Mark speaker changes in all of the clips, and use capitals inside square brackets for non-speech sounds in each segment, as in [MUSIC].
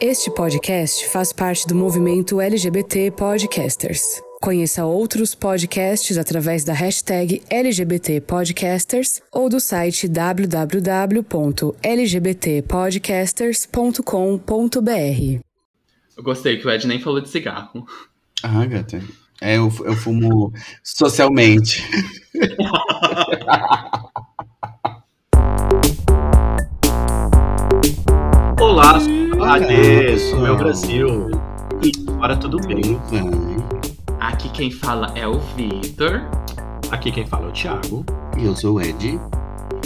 Speaker 1: Este podcast faz parte do movimento LGBT Podcasters. Conheça outros podcasts através da hashtag LGBT Podcasters ou do site www.lgbtpodcasters.com.br.
Speaker 2: Eu gostei que o Ed nem falou de cigarro.
Speaker 3: Ah, gata. É, eu, eu fumo socialmente.
Speaker 4: Olá, Adeus, meu Brasil. E agora tudo bem?
Speaker 2: Aqui quem fala é o Vitor.
Speaker 4: Aqui quem fala é o Thiago.
Speaker 3: E eu sou o Ed.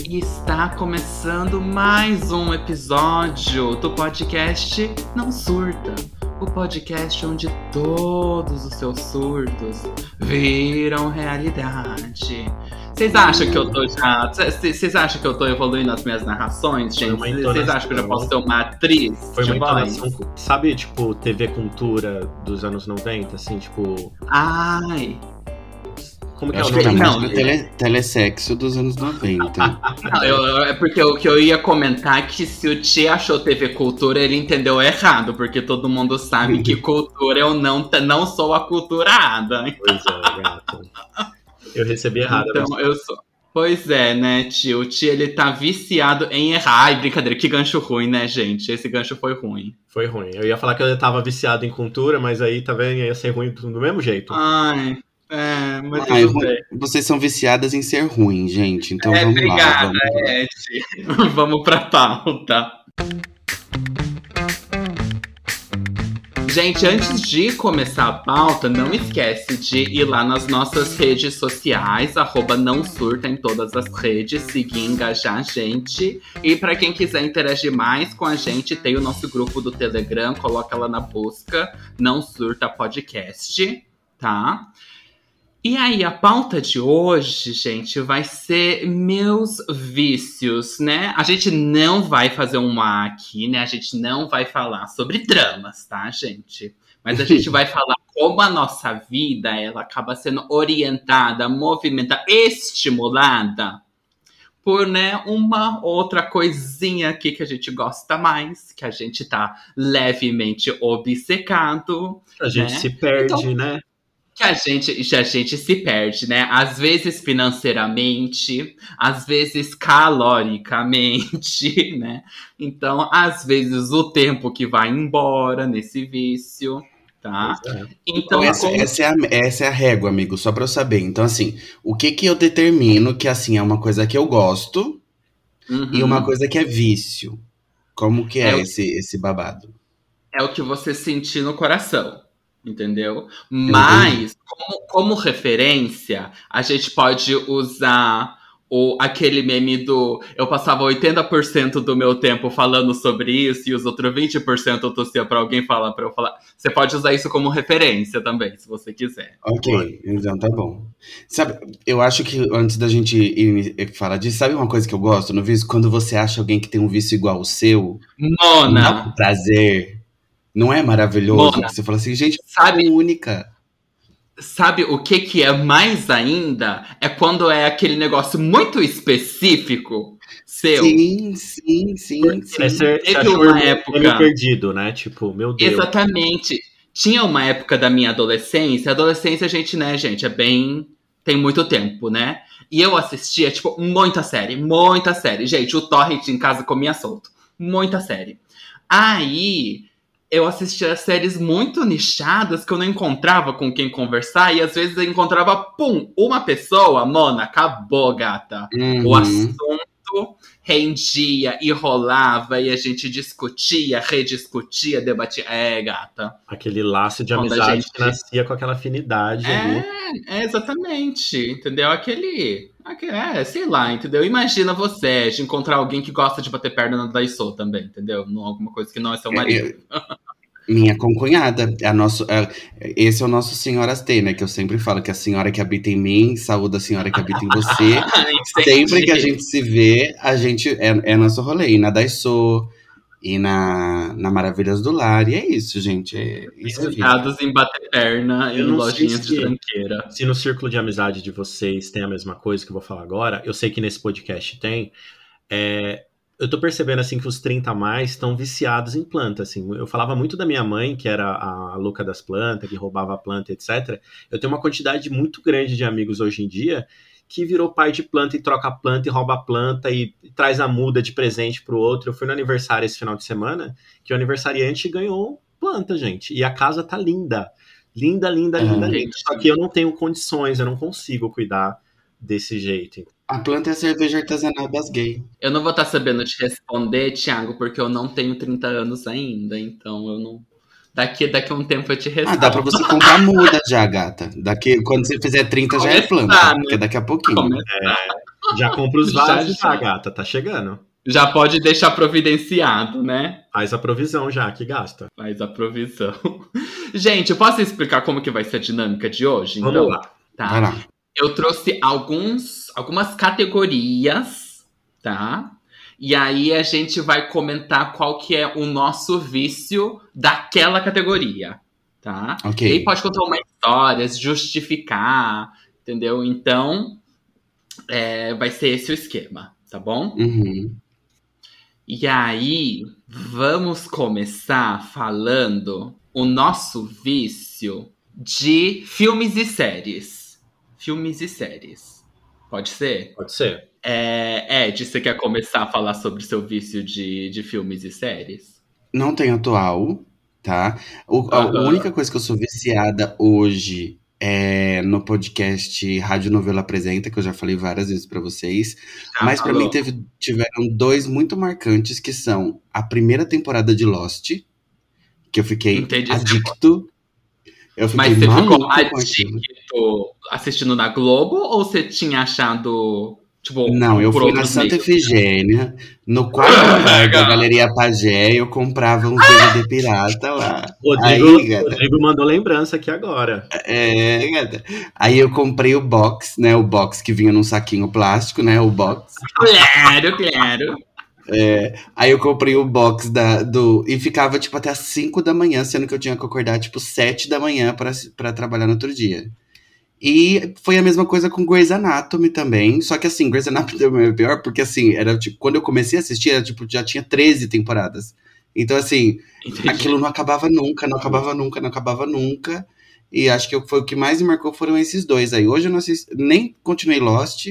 Speaker 2: E está começando mais um episódio do podcast Não Surta. O podcast onde todos os seus surtos viram realidade. Vocês acham que eu tô já. Vocês acham que eu tô evoluindo as minhas narrações, gente? Vocês acham que eu já posso ser uma atriz?
Speaker 4: Foi uma entonação. Sabe, tipo, TV Cultura dos anos 90, assim, tipo.
Speaker 2: Ai!
Speaker 3: Como que é o nome? Não, tele, telesexo dos anos 90. [LAUGHS]
Speaker 2: não, eu, é porque o que eu ia comentar é que se o Tia achou TV Cultura, ele entendeu errado, porque todo mundo sabe que [LAUGHS] cultura eu não, não sou aculturada.
Speaker 4: Pois é, gato. Eu recebi errado.
Speaker 2: Então, eu sou. Pois é, né, tio? O tio, ele tá viciado em errar. Ai, brincadeira, que gancho ruim, né, gente? Esse gancho foi ruim.
Speaker 4: Foi ruim. Eu ia falar que eu tava viciado em cultura, mas aí, tá vendo? Ia ser ruim do mesmo jeito.
Speaker 2: Ai, é, mas
Speaker 3: Vocês são viciadas em ser ruim, gente. Então
Speaker 2: é,
Speaker 3: vamos
Speaker 2: obrigada,
Speaker 3: lá.
Speaker 2: Obrigada, Ed. [LAUGHS] vamos pra pauta. Gente, antes de começar a pauta, não esquece de ir lá nas nossas redes sociais, arroba não surta em todas as redes, seguir e engajar a gente. E para quem quiser interagir mais com a gente, tem o nosso grupo do Telegram, coloca lá na busca, não surta podcast, tá? E aí, a pauta de hoje, gente, vai ser meus vícios, né? A gente não vai fazer um aqui, né? A gente não vai falar sobre dramas, tá, gente? Mas a gente [LAUGHS] vai falar como a nossa vida, ela acaba sendo orientada, movimentada, estimulada por, né, uma outra coisinha aqui que a gente gosta mais, que a gente tá levemente obcecado.
Speaker 4: A gente né? se perde, então, né?
Speaker 2: Que a gente, a gente se perde, né? Às vezes financeiramente, às vezes caloricamente, [LAUGHS] né? Então, às vezes o tempo que vai embora nesse vício, tá?
Speaker 3: É. Então, essa, como... essa, é a, essa é a régua, amigo, só para eu saber. Então, assim, o que que eu determino que, assim, é uma coisa que eu gosto uhum. e uma coisa que é vício? Como que é, é esse, esse babado?
Speaker 2: É o que você sentir no coração entendeu? Mas, como, como, referência, a gente pode usar o, aquele meme do eu passava 80% do meu tempo falando sobre isso e os outros 20% eu tossia pra alguém falar para eu falar. Você pode usar isso como referência também, se você quiser.
Speaker 3: Ok, então tá bom. Sabe, eu acho que antes da gente ir, falar disso, sabe uma coisa que eu gosto no vício? Quando você acha alguém que tem um vício igual ao seu.
Speaker 2: Mona!
Speaker 3: Prazer não é maravilhoso? Mona, você fala assim, gente, sabe única.
Speaker 2: Sabe o que que é mais ainda? É quando é aquele negócio muito específico seu.
Speaker 3: Sim, sim, sim. sim.
Speaker 4: Ser, Teve uma época perdido, né? Tipo, meu Deus.
Speaker 2: Exatamente. Tinha uma época da minha adolescência. Adolescência, a gente, né, gente, é bem tem muito tempo, né? E eu assistia, tipo, muita série, muita série. Gente, o Torrent em casa comia solto. Muita série. Aí, eu assistia séries muito nichadas que eu não encontrava com quem conversar, e às vezes eu encontrava, pum, uma pessoa, mona, acabou, gata. Uhum. O assunto rendia e rolava, e a gente discutia, rediscutia, debatia. É, gata.
Speaker 4: Aquele laço de amizade gente... que nascia com aquela afinidade
Speaker 2: é,
Speaker 4: ali.
Speaker 2: É, exatamente, entendeu? Aquele. É, sei lá, entendeu? Imagina você de encontrar alguém que gosta de bater perna na Daiso também, entendeu? Não alguma coisa que não é seu marido. [LAUGHS]
Speaker 3: Minha concunhada, a nosso, a, esse é o nosso Senhoras T, né? Que eu sempre falo que a senhora que habita em mim, saúde a senhora que habita em você. [LAUGHS] sempre que a gente se vê, a gente é, é nosso rolê. E na Daiso, e na, na Maravilhas do Lar. E é isso, gente. É, isso
Speaker 2: é em bater perna e em lojinhas de tranqueira.
Speaker 4: Se no círculo de amizade de vocês tem a mesma coisa que eu vou falar agora, eu sei que nesse podcast tem. É, eu tô percebendo assim que os 30 a mais estão viciados em planta, assim. Eu falava muito da minha mãe, que era a louca das plantas, que roubava a planta, etc. Eu tenho uma quantidade muito grande de amigos hoje em dia que virou pai de planta e troca a planta e rouba a planta e, e traz a muda de presente pro outro. Eu fui no aniversário esse final de semana, que o aniversariante ganhou planta, gente. E a casa tá linda. Linda, linda, linda, linda. Só que eu não tenho condições, eu não consigo cuidar desse jeito.
Speaker 3: A planta é a cerveja artesanal das gays.
Speaker 2: Eu não vou estar tá sabendo te responder, Thiago, porque eu não tenho 30 anos ainda, então eu não. Daqui, daqui a um tempo eu te respondo.
Speaker 3: Ah, dá pra você comprar muda já, gata. Daqui, quando você fizer 30 Começar, já é planta, né? porque daqui a pouquinho.
Speaker 4: É, já compra os vasos já, já, gata, tá chegando.
Speaker 2: Já pode deixar providenciado, né?
Speaker 4: Faz a provisão já, que gasta.
Speaker 2: Faz a provisão. [LAUGHS] Gente, eu posso explicar como que vai ser a dinâmica de hoje?
Speaker 4: Vamos então? lá.
Speaker 2: Tá. Vai lá. Eu trouxe alguns, algumas categorias, tá? E aí a gente vai comentar qual que é o nosso vício daquela categoria, tá?
Speaker 3: Ok.
Speaker 2: E aí pode contar uma história, justificar, entendeu? Então, é, vai ser esse o esquema, tá bom?
Speaker 3: Uhum.
Speaker 2: E aí, vamos começar falando o nosso vício de filmes e séries filmes e séries. Pode ser?
Speaker 4: Pode ser.
Speaker 2: É, Ed, você quer começar a falar sobre seu vício de, de filmes e séries?
Speaker 3: Não tem atual, tá? O, uhum. A única coisa que eu sou viciada hoje é no podcast Rádio Novela Apresenta, que eu já falei várias vezes para vocês. Ah, Mas para mim teve, tiveram dois muito marcantes, que são a primeira temporada de Lost, que eu fiquei Entendi. adicto.
Speaker 2: Eu fiquei Mas você ficou adicto assistindo na Globo ou você tinha achado. Tipo,
Speaker 3: não, eu fui na Santa meios? Efigênia, no quarto andar da Galeria Pagé, eu comprava um DVD pirata lá.
Speaker 4: Rodrigo, Aí, gata, Rodrigo mandou lembrança aqui agora.
Speaker 3: É, gata. Aí eu comprei o box, né? O box que vinha num saquinho plástico, né? O box.
Speaker 2: Claro, claro.
Speaker 3: É, aí eu comprei o box da, do. E ficava, tipo, até as 5 da manhã, sendo que eu tinha que acordar, tipo, 7 da manhã para trabalhar no outro dia. E foi a mesma coisa com Grey's Anatomy também. Só que assim, Grey's Anatomy [LAUGHS] é pior, porque assim, era tipo, quando eu comecei a assistir, era, tipo, já tinha 13 temporadas. Então, assim, Entendi. aquilo não acabava nunca, não acabava nunca, não acabava nunca. E acho que foi o que mais me marcou foram esses dois aí. Hoje eu não assisti, nem continuei Lost.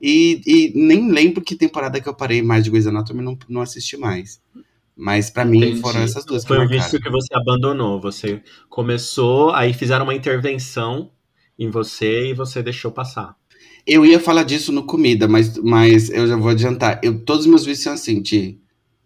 Speaker 3: E, e, nem lembro que temporada que eu parei mais de Grey's Anatomy, não, não assisti mais. Mas para mim foram essas duas
Speaker 4: Foi o vício que você abandonou. Você começou, aí fizeram uma intervenção em você e você deixou passar.
Speaker 3: Eu ia falar disso no comida, mas, mas eu já vou adiantar. Eu, todos os meus vícios são assim, de,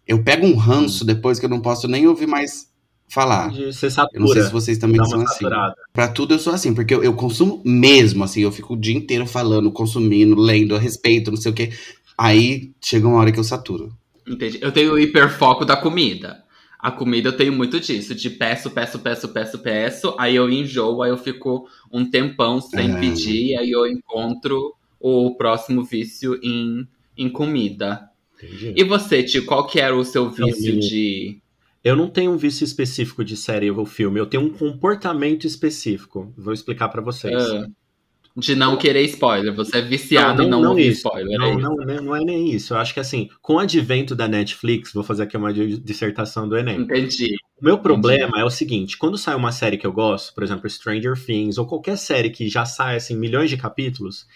Speaker 3: eu pego um ranço hum. depois que eu não posso nem ouvir mais falar.
Speaker 4: Você satura,
Speaker 3: eu não sei se vocês também são assim. Para tudo eu sou assim, porque eu, eu, consumo mesmo, assim, eu fico o dia inteiro falando, consumindo, lendo a respeito, não sei o quê. Aí chega uma hora que eu saturo.
Speaker 2: Entendi. Eu tenho o hiperfoco da comida. A comida eu tenho muito disso, de peço, peço, peço, peço, peço, aí eu enjoo, aí eu fico um tempão sem é. pedir, aí eu encontro o próximo vício em, em comida. Entendi. E você, Tio, qual que era o seu vício de
Speaker 4: eu não tenho um vício específico de série ou filme, eu tenho um comportamento específico. Vou explicar para vocês.
Speaker 2: Uh, de não querer spoiler, você é viciado não, não, em não, não ouvir isso. spoiler.
Speaker 4: Não, é não, não é nem isso. Eu acho que assim, com o advento da Netflix, vou fazer aqui uma dissertação do Enem.
Speaker 2: Entendi.
Speaker 4: O meu problema Entendi. é o seguinte: quando sai uma série que eu gosto, por exemplo, Stranger Things, ou qualquer série que já sai assim, milhões de capítulos,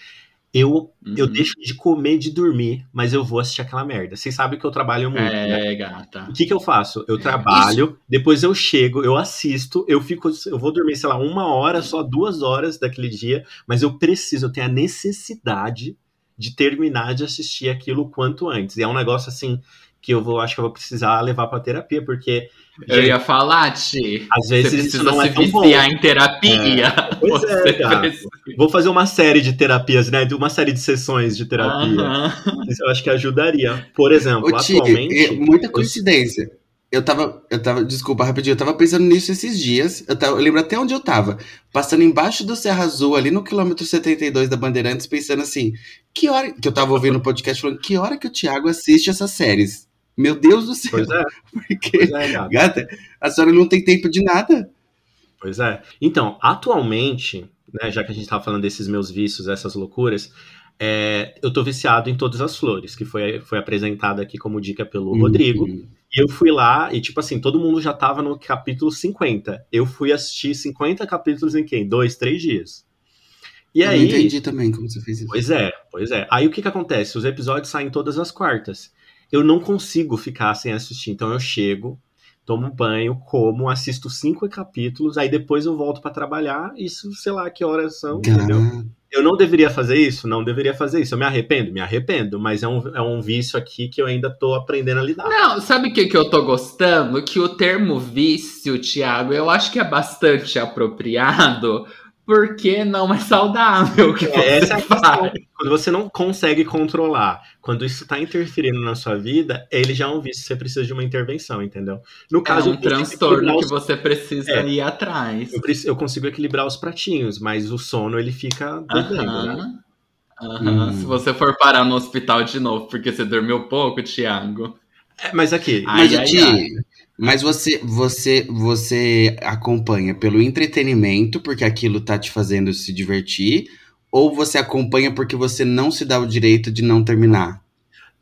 Speaker 4: eu, uhum. eu deixo de comer, de dormir, mas eu vou assistir aquela merda. Vocês sabem que eu trabalho muito. É,
Speaker 2: né? gata.
Speaker 4: O que, que eu faço? Eu trabalho, Isso. depois eu chego, eu assisto, eu fico, eu vou dormir, sei lá, uma hora, só duas horas daquele dia, mas eu preciso, eu tenho a necessidade de terminar de assistir aquilo o quanto antes. E é um negócio assim que eu vou, acho que eu vou precisar levar para terapia, porque
Speaker 2: eu ia falar, Ti.
Speaker 4: Às vezes
Speaker 2: você precisa não se é viciar em terapia.
Speaker 4: É. [LAUGHS] Pois é, cara. Vou fazer uma série de terapias, né? Uma série de sessões de terapia. Isso eu acho que ajudaria. Por exemplo, atualmente.
Speaker 3: muita coincidência. Eu tava, eu tava, desculpa, rapidinho, eu tava pensando nisso esses dias. Eu, tava, eu lembro até onde eu tava. Passando embaixo do Serra Azul, ali no quilômetro 72 da Bandeirantes, pensando assim, que hora. Que eu tava ouvindo o podcast falando, que hora que o Thiago assiste essas séries? Meu Deus do céu.
Speaker 4: Pois é. [LAUGHS]
Speaker 3: Porque, pois é, gata. gata, a senhora não tem tempo de nada.
Speaker 4: Pois é. Então, atualmente, né, já que a gente estava falando desses meus vícios, essas loucuras, é, eu tô viciado em Todas as Flores, que foi, foi apresentada aqui como dica pelo uhum. Rodrigo. E eu fui lá e, tipo assim, todo mundo já tava no capítulo 50. Eu fui assistir 50 capítulos em quem? Dois, três dias.
Speaker 3: E eu aí. Eu entendi também como você fez isso.
Speaker 4: Pois é, pois é. Aí o que que acontece? Os episódios saem todas as quartas. Eu não consigo ficar sem assistir. Então eu chego, tomo banho, como, assisto cinco capítulos, aí depois eu volto para trabalhar. Isso, sei lá, que horas são, entendeu? Eu não deveria fazer isso? Não deveria fazer isso. Eu me arrependo? Me arrependo, mas é um, é um vício aqui que eu ainda tô aprendendo a lidar.
Speaker 2: Não, sabe o que, que eu tô gostando? Que o termo vício, Thiago, eu acho que é bastante [LAUGHS] apropriado, porque não é saudável que é, você é faz.
Speaker 4: Quando você não consegue controlar, quando isso está interferindo na sua vida, ele já é um vício, você precisa de uma intervenção, entendeu?
Speaker 2: No caso, é um transtorno que, os... você precisa é, ir atrás.
Speaker 4: Eu, eu, consigo equilibrar os pratinhos, mas o sono ele fica devendo, né?
Speaker 2: Uhum. Hum. Se você for parar no hospital de novo porque você dormiu pouco, Thiago.
Speaker 4: É, mas aqui.
Speaker 3: Mas, ai, ai, ai. Mas você, você, você acompanha pelo entretenimento, porque aquilo tá te fazendo se divertir, ou você acompanha porque você não se dá o direito de não terminar?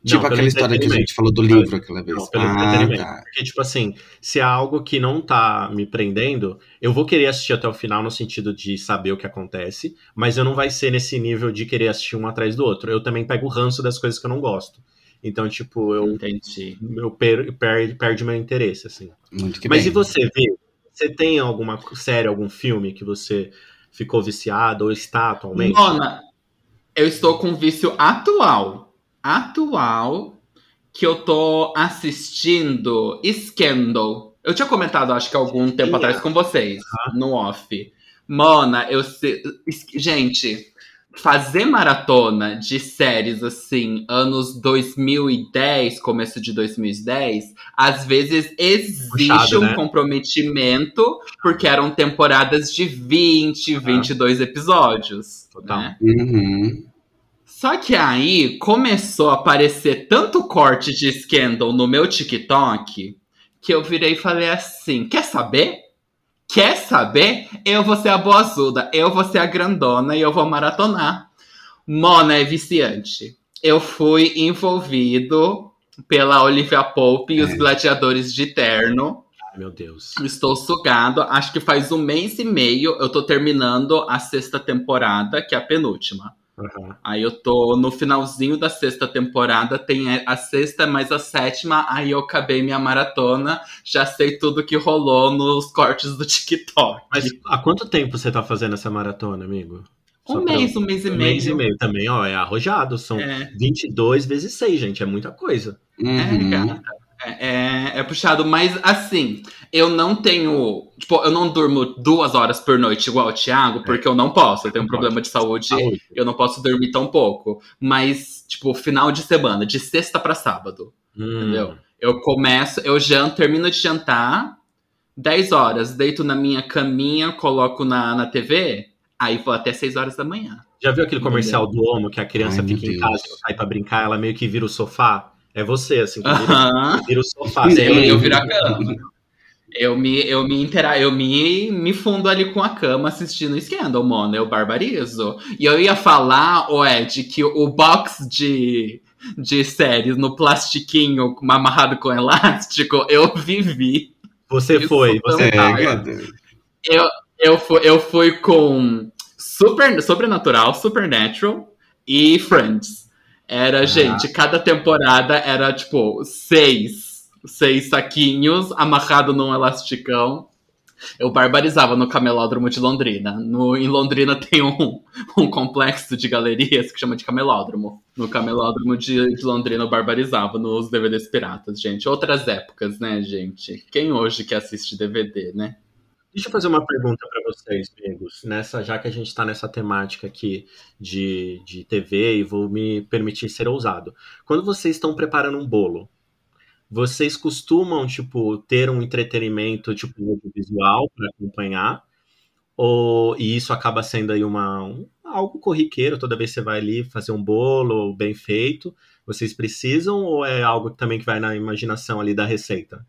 Speaker 3: Tipo não, aquela história que a gente falou do livro aquela vez. Não, pelo ah,
Speaker 4: entretenimento. Tá. Porque, tipo assim, se é algo que não tá me prendendo, eu vou querer assistir até o final no sentido de saber o que acontece, mas eu não vai ser nesse nível de querer assistir um atrás do outro. Eu também pego o ranço das coisas que eu não gosto. Então, tipo, eu, Entendi. eu per, per, perde meu interesse, assim. Muito que Mas bem. e você, Vê? Você tem alguma série, algum filme que você ficou viciado ou está atualmente?
Speaker 2: Mona, eu estou com vício atual. Atual que eu tô assistindo Scandal. Eu tinha comentado, acho que algum tempo Sim, atrás com vocês, no off. Mona, eu sei. Gente, fazer maratona de séries assim, anos 2010, começo de 2010, às vezes exige Puxado, um né? comprometimento, porque eram temporadas de 20, ah. 22 episódios. Total. Né? Uhum. Só que aí começou a aparecer tanto corte de Scandal no meu TikTok que eu virei e falei assim: quer saber? Quer saber? Eu vou ser a boazuda, eu vou ser a grandona e eu vou maratonar. Mona é viciante. Eu fui envolvido pela Olivia Pope e é. os gladiadores de terno.
Speaker 4: Meu Deus.
Speaker 2: Estou sugado. Acho que faz um mês e meio eu tô terminando a sexta temporada, que é a penúltima. Uhum. Aí eu tô no finalzinho da sexta temporada, tem a sexta mais a sétima, aí eu acabei minha maratona, já sei tudo que rolou nos cortes do [LAUGHS] TikTok.
Speaker 4: Mas há quanto tempo você tá fazendo essa maratona, amigo?
Speaker 2: Um mês, um mês e meio. Um mês
Speaker 4: e meio também, ó, é arrojado, são é. 22 vezes 6, gente, é muita coisa.
Speaker 2: Uhum. É, cara. É, é, é, puxado, mas assim, eu não tenho. Tipo, eu não durmo duas horas por noite igual o Thiago, porque eu não posso. Eu tenho um problema de saúde, saúde, eu não posso dormir tão pouco. Mas, tipo, final de semana, de sexta para sábado. Hum. Entendeu? Eu começo, eu janto, termino de jantar, 10 horas, deito na minha caminha, coloco na, na TV, aí vou até 6 horas da manhã.
Speaker 4: Já viu aquele comercial do Homo que a criança Ai, fica em casa e sai pra brincar, ela meio que vira o sofá? É você, assim, que vira, vira o sofá.
Speaker 2: Sim, eu, eu viro a cama. Eu me, eu me intera eu me, me fundo ali com a cama assistindo Scandal, mano. Eu barbarizo. E eu ia falar, o Ed, que o box de, de séries no plastiquinho amarrado com elástico, eu vivi.
Speaker 4: Você Isso foi, você é,
Speaker 2: eu, eu, fui, eu fui com Super, Sobrenatural, Supernatural e Friends. Era, ah. gente, cada temporada era tipo seis, seis saquinhos amarrado num elasticão. Eu barbarizava no camelódromo de Londrina. No, em Londrina tem um, um complexo de galerias que chama de camelódromo. No camelódromo de, de Londrina eu barbarizava nos DVDs piratas, gente. Outras épocas, né, gente? Quem hoje que assiste DVD, né?
Speaker 4: Deixa eu fazer uma pergunta para vocês, amigos. Nessa, já que a gente está nessa temática aqui de, de TV e vou me permitir ser ousado. Quando vocês estão preparando um bolo, vocês costumam, tipo, ter um entretenimento, tipo, visual para acompanhar? Ou, e isso acaba sendo aí uma, um, algo corriqueiro, toda vez que você vai ali fazer um bolo bem feito, vocês precisam ou é algo também que vai na imaginação ali da receita?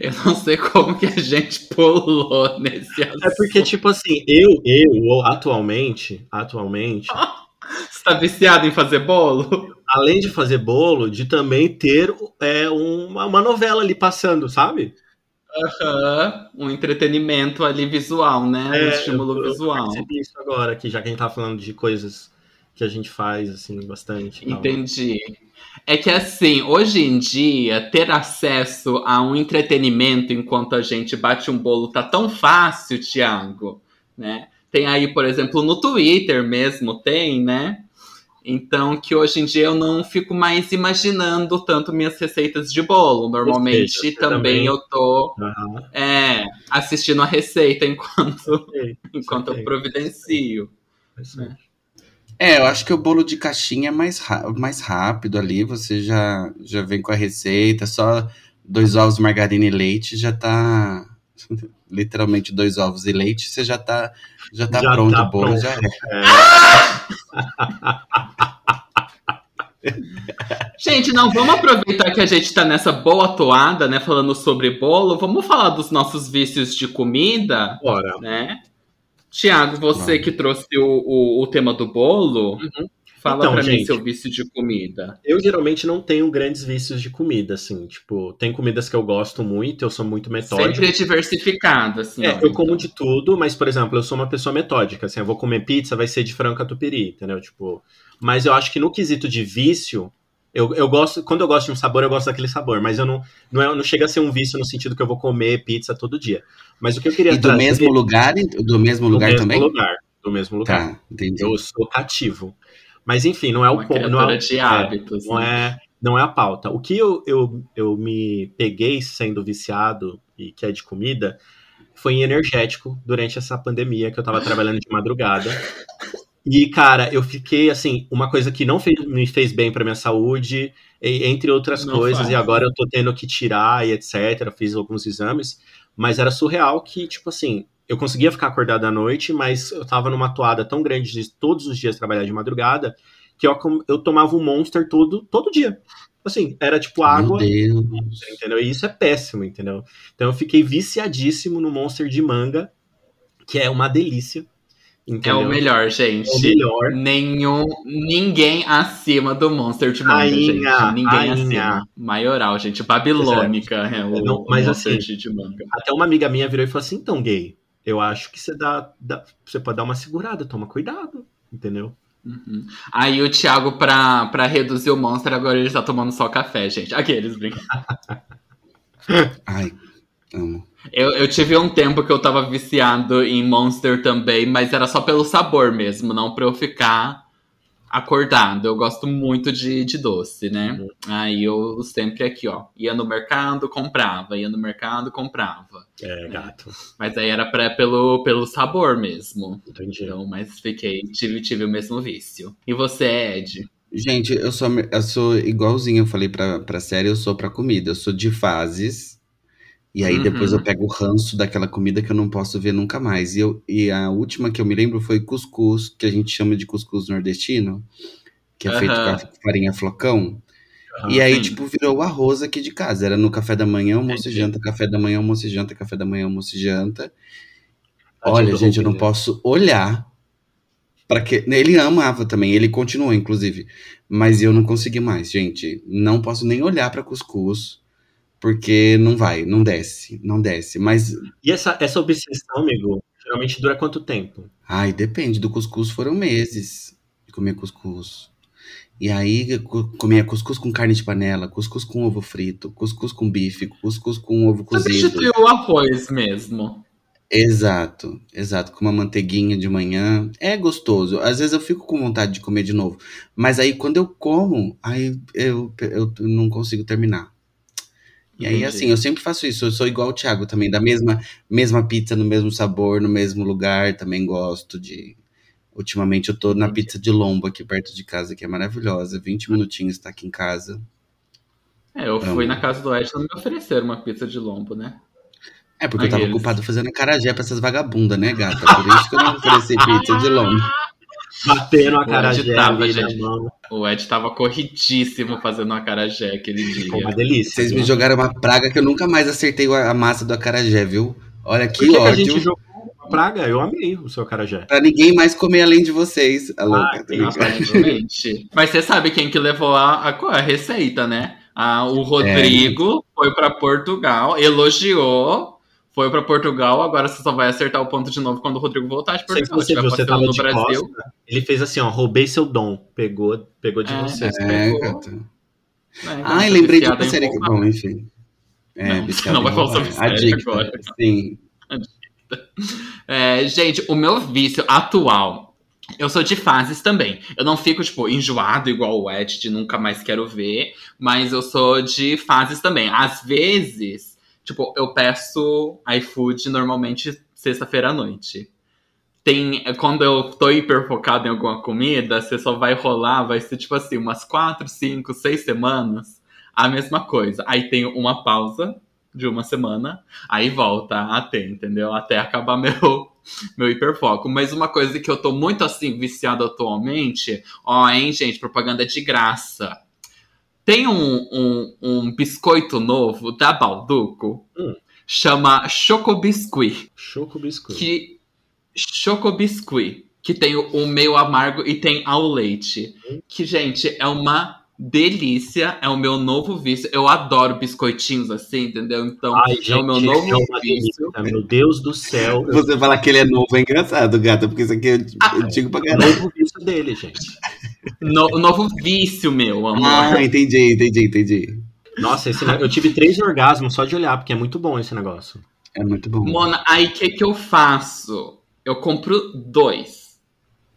Speaker 2: Eu não sei como que a gente pulou nesse assunto.
Speaker 4: É porque, tipo assim, eu, eu, atualmente, atualmente. [LAUGHS]
Speaker 2: Você tá viciado em fazer bolo?
Speaker 4: Além de fazer bolo, de também ter é, uma, uma novela ali passando, sabe?
Speaker 2: Uhum. Um entretenimento ali visual, né? É, um estímulo eu, visual. Eu
Speaker 4: isso agora, que já que a gente tá falando de coisas que a gente faz, assim, bastante.
Speaker 2: Entendi. É que assim, hoje em dia, ter acesso a um entretenimento enquanto a gente bate um bolo tá tão fácil, Thiago, né? Tem aí, por exemplo, no Twitter mesmo, tem, né? Então, que hoje em dia eu não fico mais imaginando tanto minhas receitas de bolo. Normalmente seja, também, também, eu tô uhum. é, assistindo a receita [LAUGHS] enquanto, enquanto eu providencio.
Speaker 3: Né? É, eu acho que o bolo de caixinha é mais, mais rápido ali. Você já, já vem com a receita, só dois ovos, margarina e leite já tá. Literalmente dois ovos e leite, você já tá, já tá já pronto tá o bolo, pronto. já é.
Speaker 2: é. [LAUGHS] Gente, não, vamos aproveitar que a gente tá nessa boa toada, né? Falando sobre bolo. Vamos falar dos nossos vícios de comida.
Speaker 4: Bora.
Speaker 2: Né? Tiago, você que trouxe o, o, o, tema do bolo, uhum. fala então, pra gente, mim seu vício de comida.
Speaker 4: Eu geralmente não tenho grandes vícios de comida, assim. Tipo, tem comidas que eu gosto muito, eu sou muito metódico.
Speaker 2: Sempre diversificado, assim.
Speaker 4: É, eu então. como de tudo, mas, por exemplo, eu sou uma pessoa metódica. Assim, eu vou comer pizza, vai ser de frango catupiry, entendeu? Tipo, mas eu acho que no quesito de vício, eu, eu gosto, quando eu gosto de um sabor, eu gosto daquele sabor, mas eu não, não, é, não chega a ser um vício no sentido que eu vou comer pizza todo dia. Mas o que eu queria
Speaker 3: E do mesmo lugar, do mesmo lugar do também?
Speaker 4: Do mesmo lugar, do mesmo lugar. Tá, entendi. Eu sou cativo. Mas enfim, não é o
Speaker 2: ponto. Não é, de hábitos.
Speaker 4: É, não, é, não é a pauta. O que eu, eu, eu me peguei sendo viciado e que é de comida foi em energético durante essa pandemia que eu tava trabalhando de madrugada. [LAUGHS] E, cara, eu fiquei assim, uma coisa que não fez, me fez bem para minha saúde, entre outras não coisas, faz. e agora eu tô tendo que tirar e etc. Fiz alguns exames, mas era surreal que, tipo assim, eu conseguia ficar acordado à noite, mas eu tava numa toada tão grande de todos os dias trabalhar de madrugada que eu, eu tomava um monster todo, todo dia. Assim, era tipo água. Entendeu? E isso é péssimo, entendeu? Então eu fiquei viciadíssimo no monster de manga, que é uma delícia.
Speaker 2: Entendeu? É o melhor, gente. É
Speaker 4: o melhor.
Speaker 2: Nenhum, ninguém acima do Monster de Manga, gente. Ninguém Ainha. acima. Maioral, gente. Babilônica é, o, Não, mas o Monster assim, de Manga.
Speaker 4: Até uma amiga minha virou e falou assim: então, gay, eu acho que você dá, dá você pode dar uma segurada, toma cuidado, entendeu?
Speaker 2: Uhum. Aí o Thiago, pra, pra reduzir o Monster, agora ele tá tomando só café, gente. Aqueles brincam. [LAUGHS] [LAUGHS]
Speaker 3: Ai, amo.
Speaker 2: Eu, eu tive um tempo que eu tava viciado em Monster também, mas era só pelo sabor mesmo, não pra eu ficar acordado. Eu gosto muito de, de doce, né? Uhum. Aí eu sempre aqui, ó, ia no mercado, comprava, ia no mercado, comprava.
Speaker 4: É, gato.
Speaker 2: Mas aí era pra, pelo, pelo sabor mesmo.
Speaker 4: Entendi.
Speaker 2: Então, mas fiquei, tive, tive o mesmo vício. E você, Ed?
Speaker 3: Gente, eu sou, eu sou igualzinho, eu falei pra, pra série, eu sou pra comida. Eu sou de fases. E aí uhum. depois eu uhum. pego o ranço daquela comida que eu não posso ver nunca mais. E, eu, e a última que eu me lembro foi cuscuz, que a gente chama de cuscuz nordestino, que é uhum. feito com farinha flocão. Uhum, e aí, sim. tipo, virou o arroz aqui de casa. Era no café da manhã, almoço e janta, café da manhã, almoço e janta, café da manhã, almoço e janta. Olha, gente, eu não posso olhar para que ele amava também, ele continua inclusive, mas eu não consegui mais, gente. Não posso nem olhar para cuscuz porque não vai, não desce, não desce. Mas.
Speaker 4: E essa, essa obsessão, amigo, geralmente dura quanto tempo?
Speaker 3: Ai, depende. Do cuscuz foram meses de comer cuscuz. E aí comia cuscuz com carne de panela, cuscuz com ovo frito, cuscuz com bife, cuscuz com ovo cozido.
Speaker 2: Substituiu o arroz mesmo.
Speaker 3: Exato, exato, com uma manteiguinha de manhã. É gostoso. Às vezes eu fico com vontade de comer de novo. Mas aí quando eu como, aí eu, eu, eu não consigo terminar. E aí, assim, eu sempre faço isso. Eu sou igual o Thiago também, da mesma, mesma pizza, no mesmo sabor, no mesmo lugar. Também gosto de. Ultimamente eu tô na pizza de lombo aqui perto de casa, que é maravilhosa. 20 minutinhos tá aqui em casa.
Speaker 2: É, eu fui na casa do Ed e me ofereceram uma pizza de lombo, né?
Speaker 3: É, porque Aqueles. eu tava ocupado fazendo carajé pra essas vagabundas, né, gata? Por isso que eu não ofereci pizza de lombo.
Speaker 4: Batendo a cara
Speaker 2: tava, gente, O Ed tava corridíssimo fazendo a acarajé aquele dia. Ficou
Speaker 3: uma delícia. Vocês me jogaram uma praga que eu nunca mais acertei a massa do acarajé, viu? Olha que, que ódio. Que a gente jogou
Speaker 4: praga, eu amei o seu carajé.
Speaker 3: Pra ninguém mais comer além de vocês. A louca,
Speaker 4: Ah,
Speaker 3: tá ligado?
Speaker 2: Aparentemente. Mas você sabe quem que levou a, a, a receita, né? Ah, o Rodrigo foi pra Portugal, elogiou, foi pra Portugal. Agora você só vai acertar o ponto de novo quando o Rodrigo voltar de
Speaker 4: que
Speaker 2: Portugal.
Speaker 4: você,
Speaker 2: estiver
Speaker 4: você tava
Speaker 2: no
Speaker 4: de
Speaker 2: Brasil.
Speaker 4: costa, ele fez assim, ó, roubei seu dom. Pegou, pegou de
Speaker 2: É.
Speaker 4: você.
Speaker 3: É,
Speaker 2: pegou.
Speaker 3: gata.
Speaker 2: né?
Speaker 3: Ai,
Speaker 2: Tá
Speaker 3: lembrei de outra série que. Bom, enfim. É,
Speaker 2: Não, não vai falar sobre série
Speaker 3: Adicta,
Speaker 2: agora.
Speaker 3: Sim.
Speaker 2: É, gente, o meu vício atual. Eu sou de fases também. Eu não fico, tipo, enjoado igual o Ed, de nunca mais quero ver. Mas eu sou de fases também. Às vezes, tipo, eu peço iFood normalmente sexta-feira à noite. Tem, quando eu tô hiper focado em alguma comida, você só vai rolar, vai ser tipo assim, umas quatro, cinco, seis semanas, a mesma coisa. Aí tem uma pausa de uma semana, aí volta a ter, entendeu? Até acabar [LAUGHS] meu, meu hiperfoco. Mas uma coisa que eu tô muito assim viciado atualmente, ó, hein, gente, propaganda de graça. Tem um, um, um biscoito novo da Balduco,
Speaker 4: Hum.
Speaker 2: chama Choco Biscuit,
Speaker 4: Choco biscoito.
Speaker 2: que Choco Biscuit, que tem o, o meio amargo e tem ao leite. Que, gente, é uma delícia, é o meu novo vício. Eu adoro biscoitinhos assim, entendeu? Então,
Speaker 4: Ai,
Speaker 2: é o meu
Speaker 4: gente,
Speaker 2: novo
Speaker 4: é uma
Speaker 2: vício.
Speaker 4: delícia, Meu Deus do céu.
Speaker 3: Você falar que ele é novo é engraçado, gata, porque isso aqui eu,
Speaker 2: Ah.
Speaker 3: eu digo pra
Speaker 4: o
Speaker 3: caralho.
Speaker 4: novo vício dele, gente.
Speaker 2: No, o novo vício, meu amor.
Speaker 3: Ah, entendi, entendi, entendi.
Speaker 4: Nossa, esse eu tive três orgasmos só de olhar, porque é muito bom esse negócio.
Speaker 3: É muito bom.
Speaker 2: Mona, aí o que, que eu faço? Eu compro dois.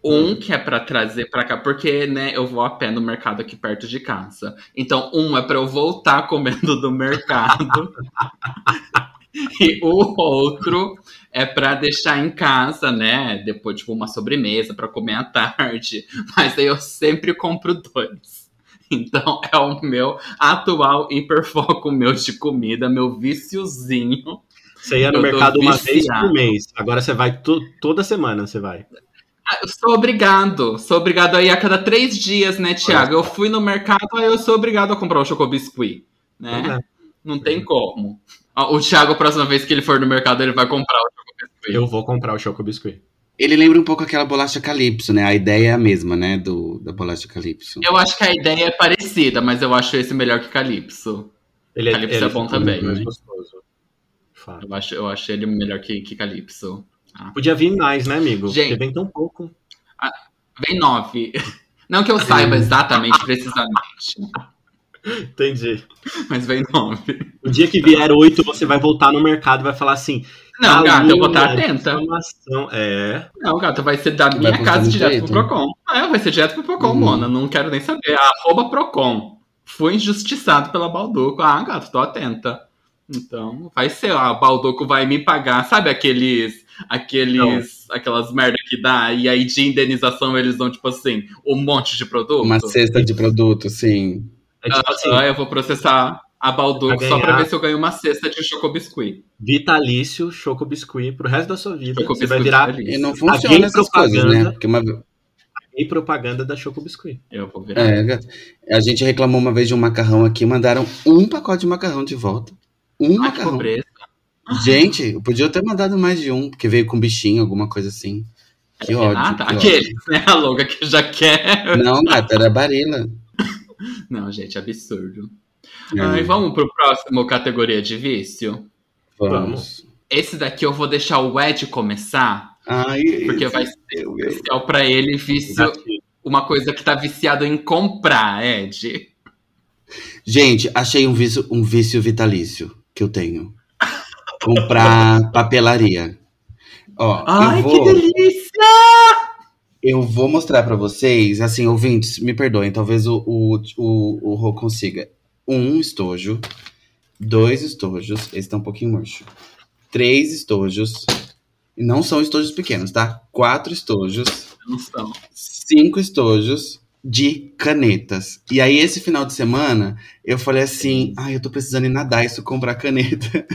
Speaker 2: Um
Speaker 3: Hum.
Speaker 2: que é pra trazer pra cá, porque, né, eu vou a pé no mercado aqui perto de casa. Então, um é pra eu voltar comendo do mercado. [LAUGHS] [LAUGHS] e o outro é pra deixar em casa, né, depois, tipo, uma sobremesa pra comer à tarde. [LAUGHS] Mas aí eu sempre compro dois. [LAUGHS] Então, é o meu atual hiperfoco meu de comida, meu viciozinho.
Speaker 4: Você ia no
Speaker 2: Eu
Speaker 4: mercado uma vez por mês. Agora você vai to- toda semana, você vai.
Speaker 2: Ah, Eu sou obrigado. Sou obrigado aí a cada três dias, né, Thiago? Eu fui no mercado, aí eu sou obrigado a comprar o Chocobiscuit, né?
Speaker 4: É.
Speaker 2: Não tem como. O Thiago, a próxima vez que ele for no mercado, ele vai comprar o Chocobiscuit.
Speaker 4: Eu vou comprar o Choco Biscuit.
Speaker 3: Ele lembra um pouco aquela bolacha Calypso, né? A ideia é a mesma, né? Do, da bolacha Calypso.
Speaker 2: Eu acho que a ideia é parecida, mas eu acho esse melhor que Calypso.
Speaker 4: Ele
Speaker 2: Calypso é bom
Speaker 4: fica
Speaker 2: também,
Speaker 4: mais
Speaker 3: né?
Speaker 4: gostoso. Fato.
Speaker 2: Eu acho, eu acho ele melhor que, que Calypso.
Speaker 4: Podia vir mais, né, amigo?
Speaker 2: Gente.
Speaker 4: Porque vem tão pouco.
Speaker 2: Vem nove. [LAUGHS] Não que eu saiba exatamente, precisamente,
Speaker 4: Entendi.
Speaker 2: mas vem nove.
Speaker 4: O dia que vier oito, você vai voltar no mercado e vai falar assim.
Speaker 2: Não, gata, eu vou estar
Speaker 4: "Calúnia,
Speaker 2: atenta.
Speaker 4: difamação." É.
Speaker 2: Não, gata, vai ser da minha casa direto
Speaker 3: Twitter?
Speaker 2: pro Procon. É, vai ser direto pro Procon,
Speaker 3: Uhum.
Speaker 2: Mona. Não quero nem saber. Arroba Procon. Fui injustiçado pela Balduco. Ah, gato, tô atenta. Então, vai ser. A Balduco vai me pagar. Sabe aqueles. Aqueles. Aquelas merda que dá. E aí de indenização eles dão, tipo assim, um monte de produto.
Speaker 3: Uma cesta de produto, sim.
Speaker 4: É tipo assim,
Speaker 2: Ah, eu vou processar a Balduco
Speaker 4: Pra
Speaker 2: só pra ver se eu ganho uma cesta de Chocobiscuit.
Speaker 4: vitalício, Choco Biscuit pro resto da sua vida. Você vai virar
Speaker 2: feliz.
Speaker 3: E não funciona essas coisas,
Speaker 4: propaganda.
Speaker 3: né? Porque uma,
Speaker 4: e propaganda da Choco Biscuit.
Speaker 2: Eu vou virar.
Speaker 3: é, a gente reclamou uma vez de um macarrão aqui, mandaram um pacote de macarrão de volta. Um
Speaker 2: Ai,
Speaker 3: macarrão. Gente, eu podia ter mandado mais de um, porque veio com bichinho, alguma coisa assim. Que ódio.
Speaker 2: Ah, tá.
Speaker 3: que
Speaker 2: Aqueles, né? A louca que já quer.
Speaker 3: ódio. Não, gata, era barila. [LAUGHS]
Speaker 2: Não, gente, absurdo.
Speaker 3: É,
Speaker 2: Ai, vamos pro próximo categoria de vício?
Speaker 3: vamos.
Speaker 2: Esse daqui eu vou deixar o Ed começar, porque vai ser
Speaker 3: eu, eu.
Speaker 2: especial pra ele vício, uma coisa que tá viciado em comprar, Ed.
Speaker 3: Gente, achei um vício, um vício vitalício que eu tenho. Comprar [LAUGHS] papelaria. Ó,
Speaker 2: Ai,
Speaker 3: eu
Speaker 2: que
Speaker 3: vou,
Speaker 2: delícia!
Speaker 3: Eu vou mostrar pra vocês, assim, ouvintes, me perdoem, talvez o, o, o, o Rô consiga. Um estojo, dois estojos, esse tá um pouquinho murcho. Três estojos, não são estojos pequenos, tá? Quatro estojos,
Speaker 2: Não são.
Speaker 3: cinco estojos de canetas. E aí, esse final de semana, eu falei assim: ai, eu tô precisando ir na Daiso comprar caneta.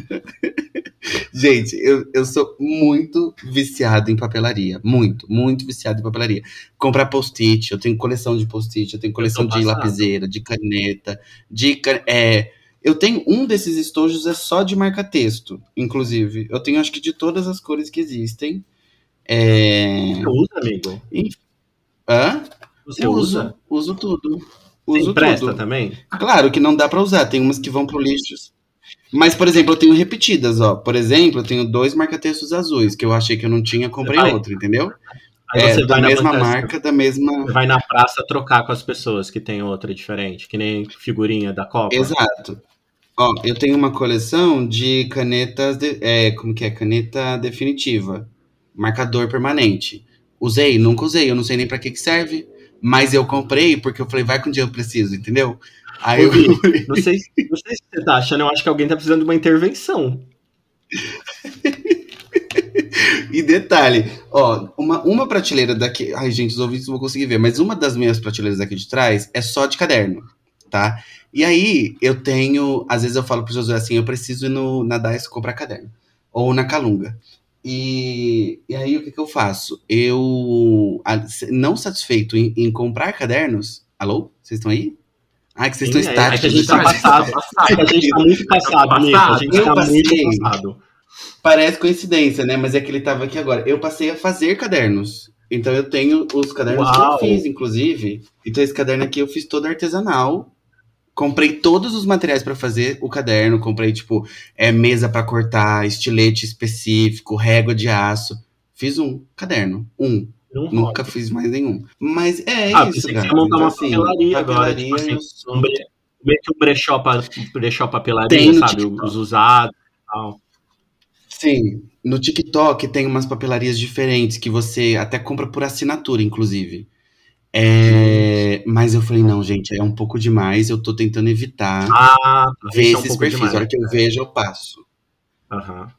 Speaker 3: [LAUGHS] Gente, eu, eu sou muito viciado em papelaria. Muito, muito viciado em papelaria. Comprar post-it, eu tenho coleção de post-it, eu tenho coleção de lapiseira, de caneta, de. É, Eu tenho um desses estojos é só de marca-texto, inclusive. Eu tenho acho que de todas as cores que existem. É...
Speaker 4: Você usa, amigo?
Speaker 3: E... Hã?
Speaker 4: Você usa?
Speaker 3: Uso tudo.
Speaker 4: Você
Speaker 3: Uso
Speaker 4: empresta
Speaker 3: tudo.
Speaker 4: também?
Speaker 3: Claro que não dá pra usar, tem umas que vão pro lixo. Mas, por exemplo, eu tenho repetidas, ó. Por exemplo, eu tenho dois marca-textos azuis, que eu achei que eu não tinha, comprei outro, entendeu?
Speaker 4: Aí
Speaker 3: É,
Speaker 4: você
Speaker 3: da
Speaker 4: vai na
Speaker 3: mesma marca, da mesma.
Speaker 4: Você vai na praça trocar com as pessoas que tem outra diferente, que nem figurinha da Copa.
Speaker 3: Exato. Ó, eu tenho uma coleção de canetas, de- é, como que é? Caneta definitiva. Marcador permanente. Usei, nunca usei, eu não sei nem pra que que serve. Mas eu comprei porque eu falei, vai que um dia eu preciso, entendeu? Aí eu
Speaker 4: Ô, Vi, Não sei, não sei se você tá achando, eu acho que alguém tá precisando de uma intervenção. [LAUGHS]
Speaker 3: E detalhe, ó, uma, uma prateleira daqui. Ai, gente, os ouvintes não vão conseguir ver, mas uma das minhas prateleiras aqui de trás é só de caderno, tá? E aí eu tenho. Às vezes eu falo pro Josué assim: eu preciso ir no, na DICE comprar caderno. Ou na Calunga. E, e aí o que, que eu faço? Eu, a- não satisfeito em, em comprar cadernos. Alô? Vocês estão aí? Ai, que vocês
Speaker 4: Sim,
Speaker 3: estão
Speaker 4: é- é que a
Speaker 3: estáticos.
Speaker 4: gente tá
Speaker 3: gente.
Speaker 4: passado. É que a gente tá [LAUGHS] muito passado, Nico. A gente tá
Speaker 3: passei.
Speaker 4: muito passado.
Speaker 3: Parece coincidência, né? Mas é que ele tava aqui agora. Eu passei a fazer cadernos. Então eu tenho os cadernos
Speaker 4: Uau.
Speaker 3: que eu fiz, inclusive. Então esse caderno aqui eu fiz todo artesanal. Comprei todos os materiais pra fazer o caderno. Comprei, tipo, é, mesa pra cortar, estilete específico, régua de aço. Fiz um caderno. Um.
Speaker 4: Não rola.
Speaker 3: Nunca fiz mais nenhum. Mas é
Speaker 4: Ah,
Speaker 3: isso, cara.
Speaker 4: você ia montar uma
Speaker 3: assim,
Speaker 4: papelaria agora, tipo assim,
Speaker 3: eu sou-
Speaker 4: Um bre- Meio que um brechó, pa, brechó papelaria,
Speaker 3: Tem no
Speaker 4: sabe?
Speaker 3: TikTok.
Speaker 4: Os usados e tal.
Speaker 3: Sim, no TikTok tem umas papelarias diferentes que você até compra por assinatura, inclusive. É, mas eu falei, não, gente, é um pouco demais, eu tô tentando evitar
Speaker 4: Ah,
Speaker 3: ver
Speaker 4: isso é um
Speaker 3: esses perfis.
Speaker 4: demais.
Speaker 3: A hora que eu vejo, eu passo.
Speaker 4: Aham.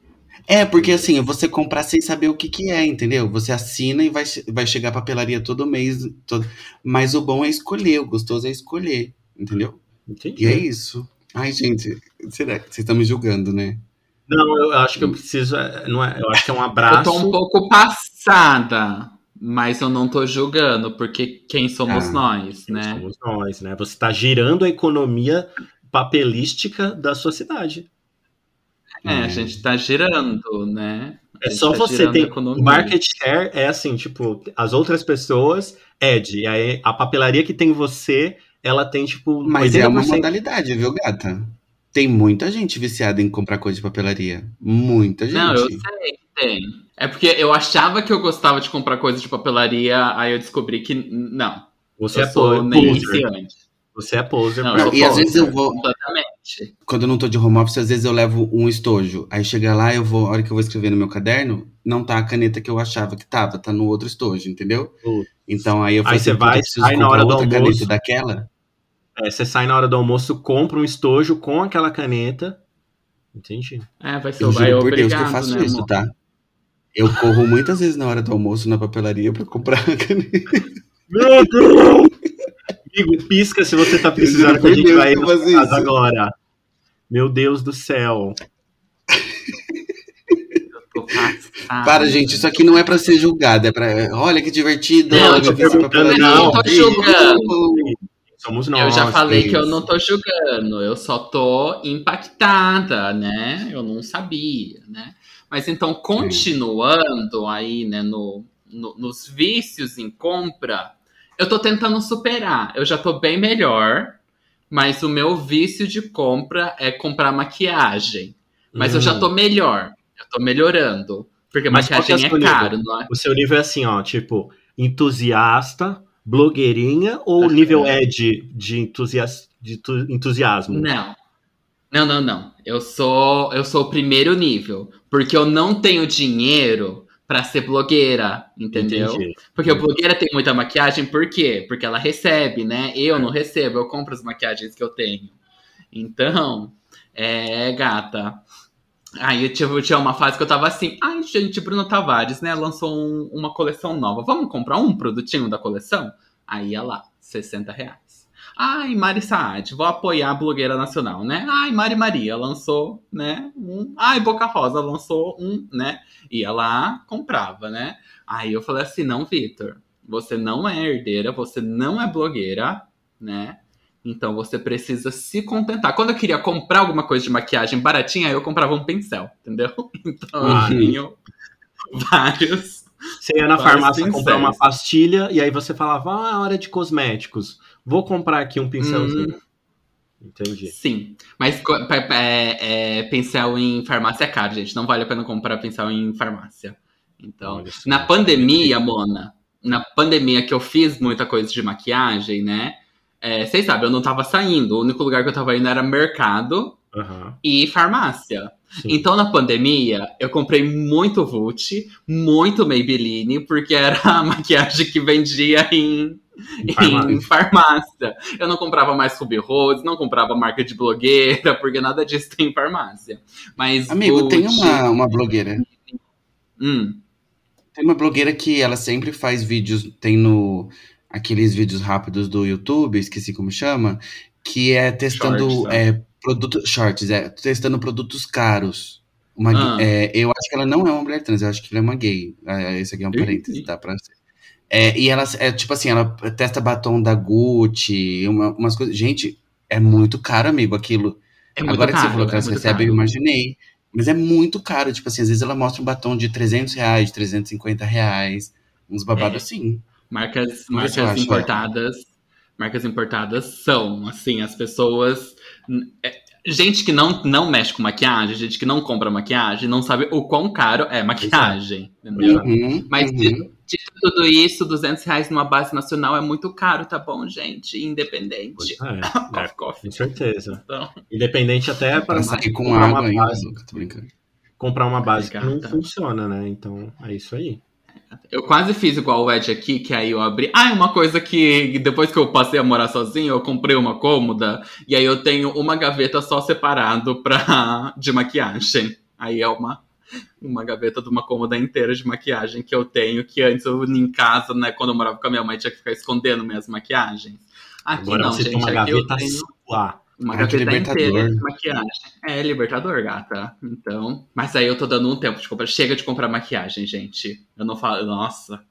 Speaker 3: É, porque assim, você comprar sem saber o que que é, entendeu? Você assina e vai, vai chegar a papelaria todo mês. Todo... Mas o bom é escolher, o gostoso é escolher, entendeu?
Speaker 4: Entendi.
Speaker 3: E é isso. Ai, gente, será que vocês estão me julgando, né?
Speaker 4: Não, eu acho que eu preciso. é, Não é, eu acho que é um
Speaker 2: Eu
Speaker 4: abraço.
Speaker 2: tô um pouco passada, mas eu não tô julgando, porque quem somos
Speaker 3: Ah,
Speaker 2: nós, né?
Speaker 4: Somos nós, né? Você está girando a economia papelística da sua cidade.
Speaker 2: É, a
Speaker 3: É.
Speaker 2: gente tá girando, né? A
Speaker 4: É só
Speaker 2: tá
Speaker 4: você ter.
Speaker 2: a economia.
Speaker 4: O market share é assim, tipo, as outras pessoas, Ed, e aí a papelaria que tem você, ela tem, tipo,
Speaker 3: Mas é uma
Speaker 4: 80%.
Speaker 3: modalidade, viu, gata? Tem muita gente viciada em comprar coisa de papelaria. Muita gente.
Speaker 2: Não, eu sei tem. É porque eu achava que eu gostava de comprar coisas de papelaria, aí eu descobri que não.
Speaker 4: Você
Speaker 2: eu
Speaker 4: é
Speaker 2: sou nem
Speaker 4: poser.
Speaker 2: iniciante.
Speaker 4: Você é poser.
Speaker 2: Não,
Speaker 4: pra-
Speaker 2: eu sou
Speaker 3: E às vezes eu vou-
Speaker 2: Completamente.
Speaker 3: Quando eu não tô de home office, às vezes eu levo um estojo. Aí chega lá, eu vou, a hora que eu vou escrever no meu caderno, não tá a caneta que eu achava que tava, tá no outro estojo, entendeu?
Speaker 4: Putz.
Speaker 3: Então aí eu
Speaker 4: Aí
Speaker 3: falei
Speaker 4: você
Speaker 3: assim,
Speaker 4: vai,
Speaker 3: "Puta, eu preciso
Speaker 4: sai na hora do
Speaker 3: outra
Speaker 4: almoço.
Speaker 3: caneta daquela.
Speaker 4: É, você sai na hora do almoço, compra um estojo com aquela caneta. Entendi.
Speaker 2: É, vai ser
Speaker 3: Eu
Speaker 2: vai
Speaker 3: juro por Deus
Speaker 2: obrigado,
Speaker 3: que eu faço
Speaker 2: né,
Speaker 3: isso,
Speaker 2: amor?
Speaker 3: tá? Eu corro muitas vezes na hora do almoço na papelaria pra comprar a caneta.
Speaker 4: Meu Deus! Amigo, pisca se você tá precisando que a gente
Speaker 3: Deus,
Speaker 4: vai casa
Speaker 3: isso.
Speaker 4: agora. Meu Deus do céu.
Speaker 2: Eu tô passada.
Speaker 3: Para, gente, isso aqui não é pra ser julgado, é pra. Olha que divertido.
Speaker 2: Não, eu tô
Speaker 4: perguntando, não,
Speaker 2: tô julgando.
Speaker 4: Somos nós.
Speaker 2: Eu já falei que eu não tô julgando, eu só tô impactada, né? Eu não sabia, né? Mas então, continuando aí, né, no, no- nos vícios em compra, eu tô tentando superar. Eu já tô bem melhor, mas o meu vício de compra é comprar maquiagem. Mas eu já tô melhor, eu tô melhorando. Porque
Speaker 4: Mas é
Speaker 2: maquiagem é,
Speaker 4: nível?
Speaker 2: caro, não é?
Speaker 4: O seu nível é assim, ó, tipo, entusiasta, blogueirinha ou
Speaker 2: Aham.
Speaker 4: nível é de, de, entusias, de tu- entusiasmo?
Speaker 2: Não. Não, não, não. Eu sou eu sou o primeiro nível, porque eu não tenho dinheiro pra ser blogueira, entendeu?
Speaker 4: Entendi.
Speaker 2: Porque a blogueira tem muita maquiagem, por quê? Porque ela recebe, né? Eu não recebo, eu compro as maquiagens que eu tenho. Então, é, gata. Aí eu tive, tinha uma fase que eu tava assim, ai, gente, Bruno Tavares, né? Lançou um- uma coleção nova. Vamos comprar um produtinho da coleção? Aí ia lá, 60 reais. Ai, Mari Saad, vou apoiar a blogueira nacional, né? Ai, Mari Maria lançou, né? Um. Ai, Boca Rosa lançou um, né? Ia lá, comprava, né? Aí eu falei assim: não, Vitor, você não é herdeira, você não é blogueira, né? Então você precisa se contentar. Quando eu queria comprar alguma coisa de maquiagem baratinha, eu comprava um pincel, entendeu? [LAUGHS] Então eu tenho vários.
Speaker 4: Você ia na farmácia pincéis. comprar uma pastilha e aí você falava, ah, hora de cosméticos. Vou comprar aqui um pincelzinho. Hum, Entendi.
Speaker 2: Sim, mas é, é, pincel em farmácia é caro, gente. Não vale a pena comprar pincel em farmácia. Então, na pandemia, Mona, na pandemia que eu fiz muita coisa de maquiagem, né? É, vocês sabem, eu não tava saindo. O único lugar que eu tava indo era mercado uhum. e farmácia. Sim. Então, na pandemia, eu comprei muito Vult, muito Maybelline, porque era [LAUGHS] a maquiagem que vendia em, em, farmácia. em [LAUGHS] farmácia. Eu não comprava mais Ruby Rose, não comprava marca de blogueira, porque nada disso tem em farmácia. Mas
Speaker 3: Amigo, tem uma, uma blogueira.
Speaker 2: Hum.
Speaker 3: Tem uma blogueira que ela sempre faz vídeos, tem no aqueles vídeos rápidos do YouTube, esqueci como chama, que é testando shorts, né? é, produtos shorts, é testando produtos caros. Uma, ah. é, eu acho que ela não é uma mulher trans, eu acho que ela é uma gay. É, esse aqui é um parênteses, tá? Pra ser. É, e ela, é, tipo assim, ela testa batom da Gucci, uma, umas coisas. Gente, é muito caro, amigo, aquilo. É Agora caro, que você falou que é recebe, caro. eu imaginei. Mas é muito caro, tipo assim, às vezes ela mostra um batom de 300 reais, de 350 reais, uns babados é. assim.
Speaker 2: Marcas, marcas importadas, marcas importadas são, assim, as pessoas... É, gente que não, não mexe com maquiagem, gente que não compra maquiagem, não sabe o quão caro é maquiagem, entendeu?
Speaker 3: Uhum,
Speaker 2: Mas uhum. Tudo isso, 200 reais numa base nacional é muito caro, tá bom, gente? Independente.
Speaker 4: É, [LAUGHS] é, com certeza. Então... Independente até para
Speaker 3: sair com água uma ainda, base. Tô
Speaker 4: brincando. Comprar uma base que não funciona, né? Então, é isso aí.
Speaker 2: Eu quase fiz igual o Ed aqui, que aí eu abri. Ah, uma coisa que depois que eu passei a morar sozinho, eu comprei uma cômoda e aí eu tenho uma gaveta só separado pra... de maquiagem. Aí é uma uma gaveta de uma cômoda inteira de maquiagem que eu tenho, que antes eu em casa, né, quando eu morava com a minha mãe, tinha que ficar escondendo minhas maquiagens. Aqui
Speaker 4: Agora
Speaker 2: não,
Speaker 4: você
Speaker 2: gente,
Speaker 4: tem uma gaveta
Speaker 2: tenho...
Speaker 4: sua.
Speaker 2: Uma gaveta inteira de maquiagem. É, Libertador, gata. Então. Mas aí eu tô dando um tempo de comprar. Chega de comprar maquiagem, gente. Eu não falo. Nossa.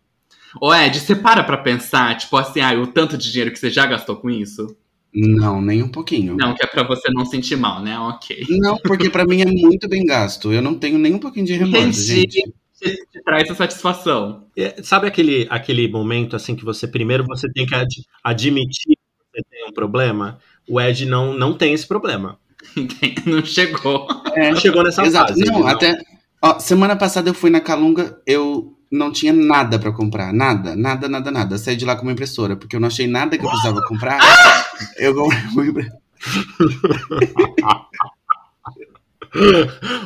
Speaker 2: Ô, Ed, você para pra pensar, tipo assim, ah, o tanto de dinheiro que você já gastou com isso?
Speaker 3: Não, nem um pouquinho.
Speaker 2: Não, que é pra você não sentir mal, né? Ok.
Speaker 3: Não, porque para mim é muito bem gasto. Eu não tenho nem um pouquinho de remorso, gente.
Speaker 2: Te traz essa satisfação.
Speaker 4: É, sabe aquele, aquele momento assim que você primeiro você tem que ad, admitir que você tem um problema? O Ed não, não tem esse problema. [LAUGHS]
Speaker 2: não chegou.
Speaker 4: É, não chegou nessa
Speaker 3: exato. fase. Não, até. Ó, semana passada eu fui na Calunga, eu não tinha nada para comprar. Nada, nada, nada, nada. saí de lá com uma impressora, porque eu não achei nada que eu precisava comprar. eu comprei uma impressora.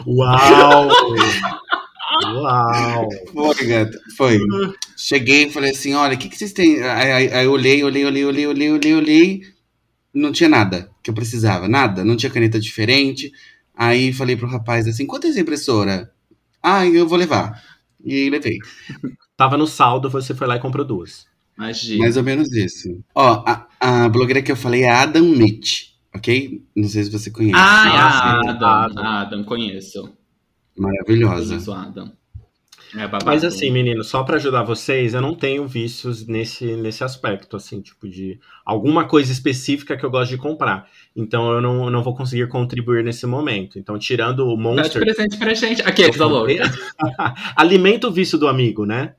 Speaker 4: Uau! Uau!
Speaker 3: Foi, gata, foi. Cheguei e falei assim: olha, o que, que vocês têm? Aí, aí, aí eu olhei, olhei, olhei, olhei, olhei, olhei, olhei. Não tinha nada que eu precisava, nada. Não tinha caneta diferente. Aí falei pro rapaz assim: quanto é essa impressora? Ah, eu vou levar. E levei.
Speaker 4: Tava no saldo, você foi lá e comprou duas.
Speaker 2: Imagina.
Speaker 3: Mais ou menos isso. Ó, a, a blogueira que eu falei é Adam Mitch, ok? Não sei se você conhece.
Speaker 2: Ah, é a Adam. Adam, Adam, conheço.
Speaker 3: Maravilhosa.
Speaker 2: Conheço Adam.
Speaker 4: É Mas assim, menino, só para ajudar vocês, eu não tenho vícios nesse, nesse aspecto, assim, tipo de alguma coisa específica que eu gosto de comprar. Então eu não, não vou conseguir contribuir nesse momento. Então, tirando o Monster.
Speaker 2: Dá de presente pra gente. Aqui, da louca. [LAUGHS]
Speaker 4: Alimenta o vício do amigo, né?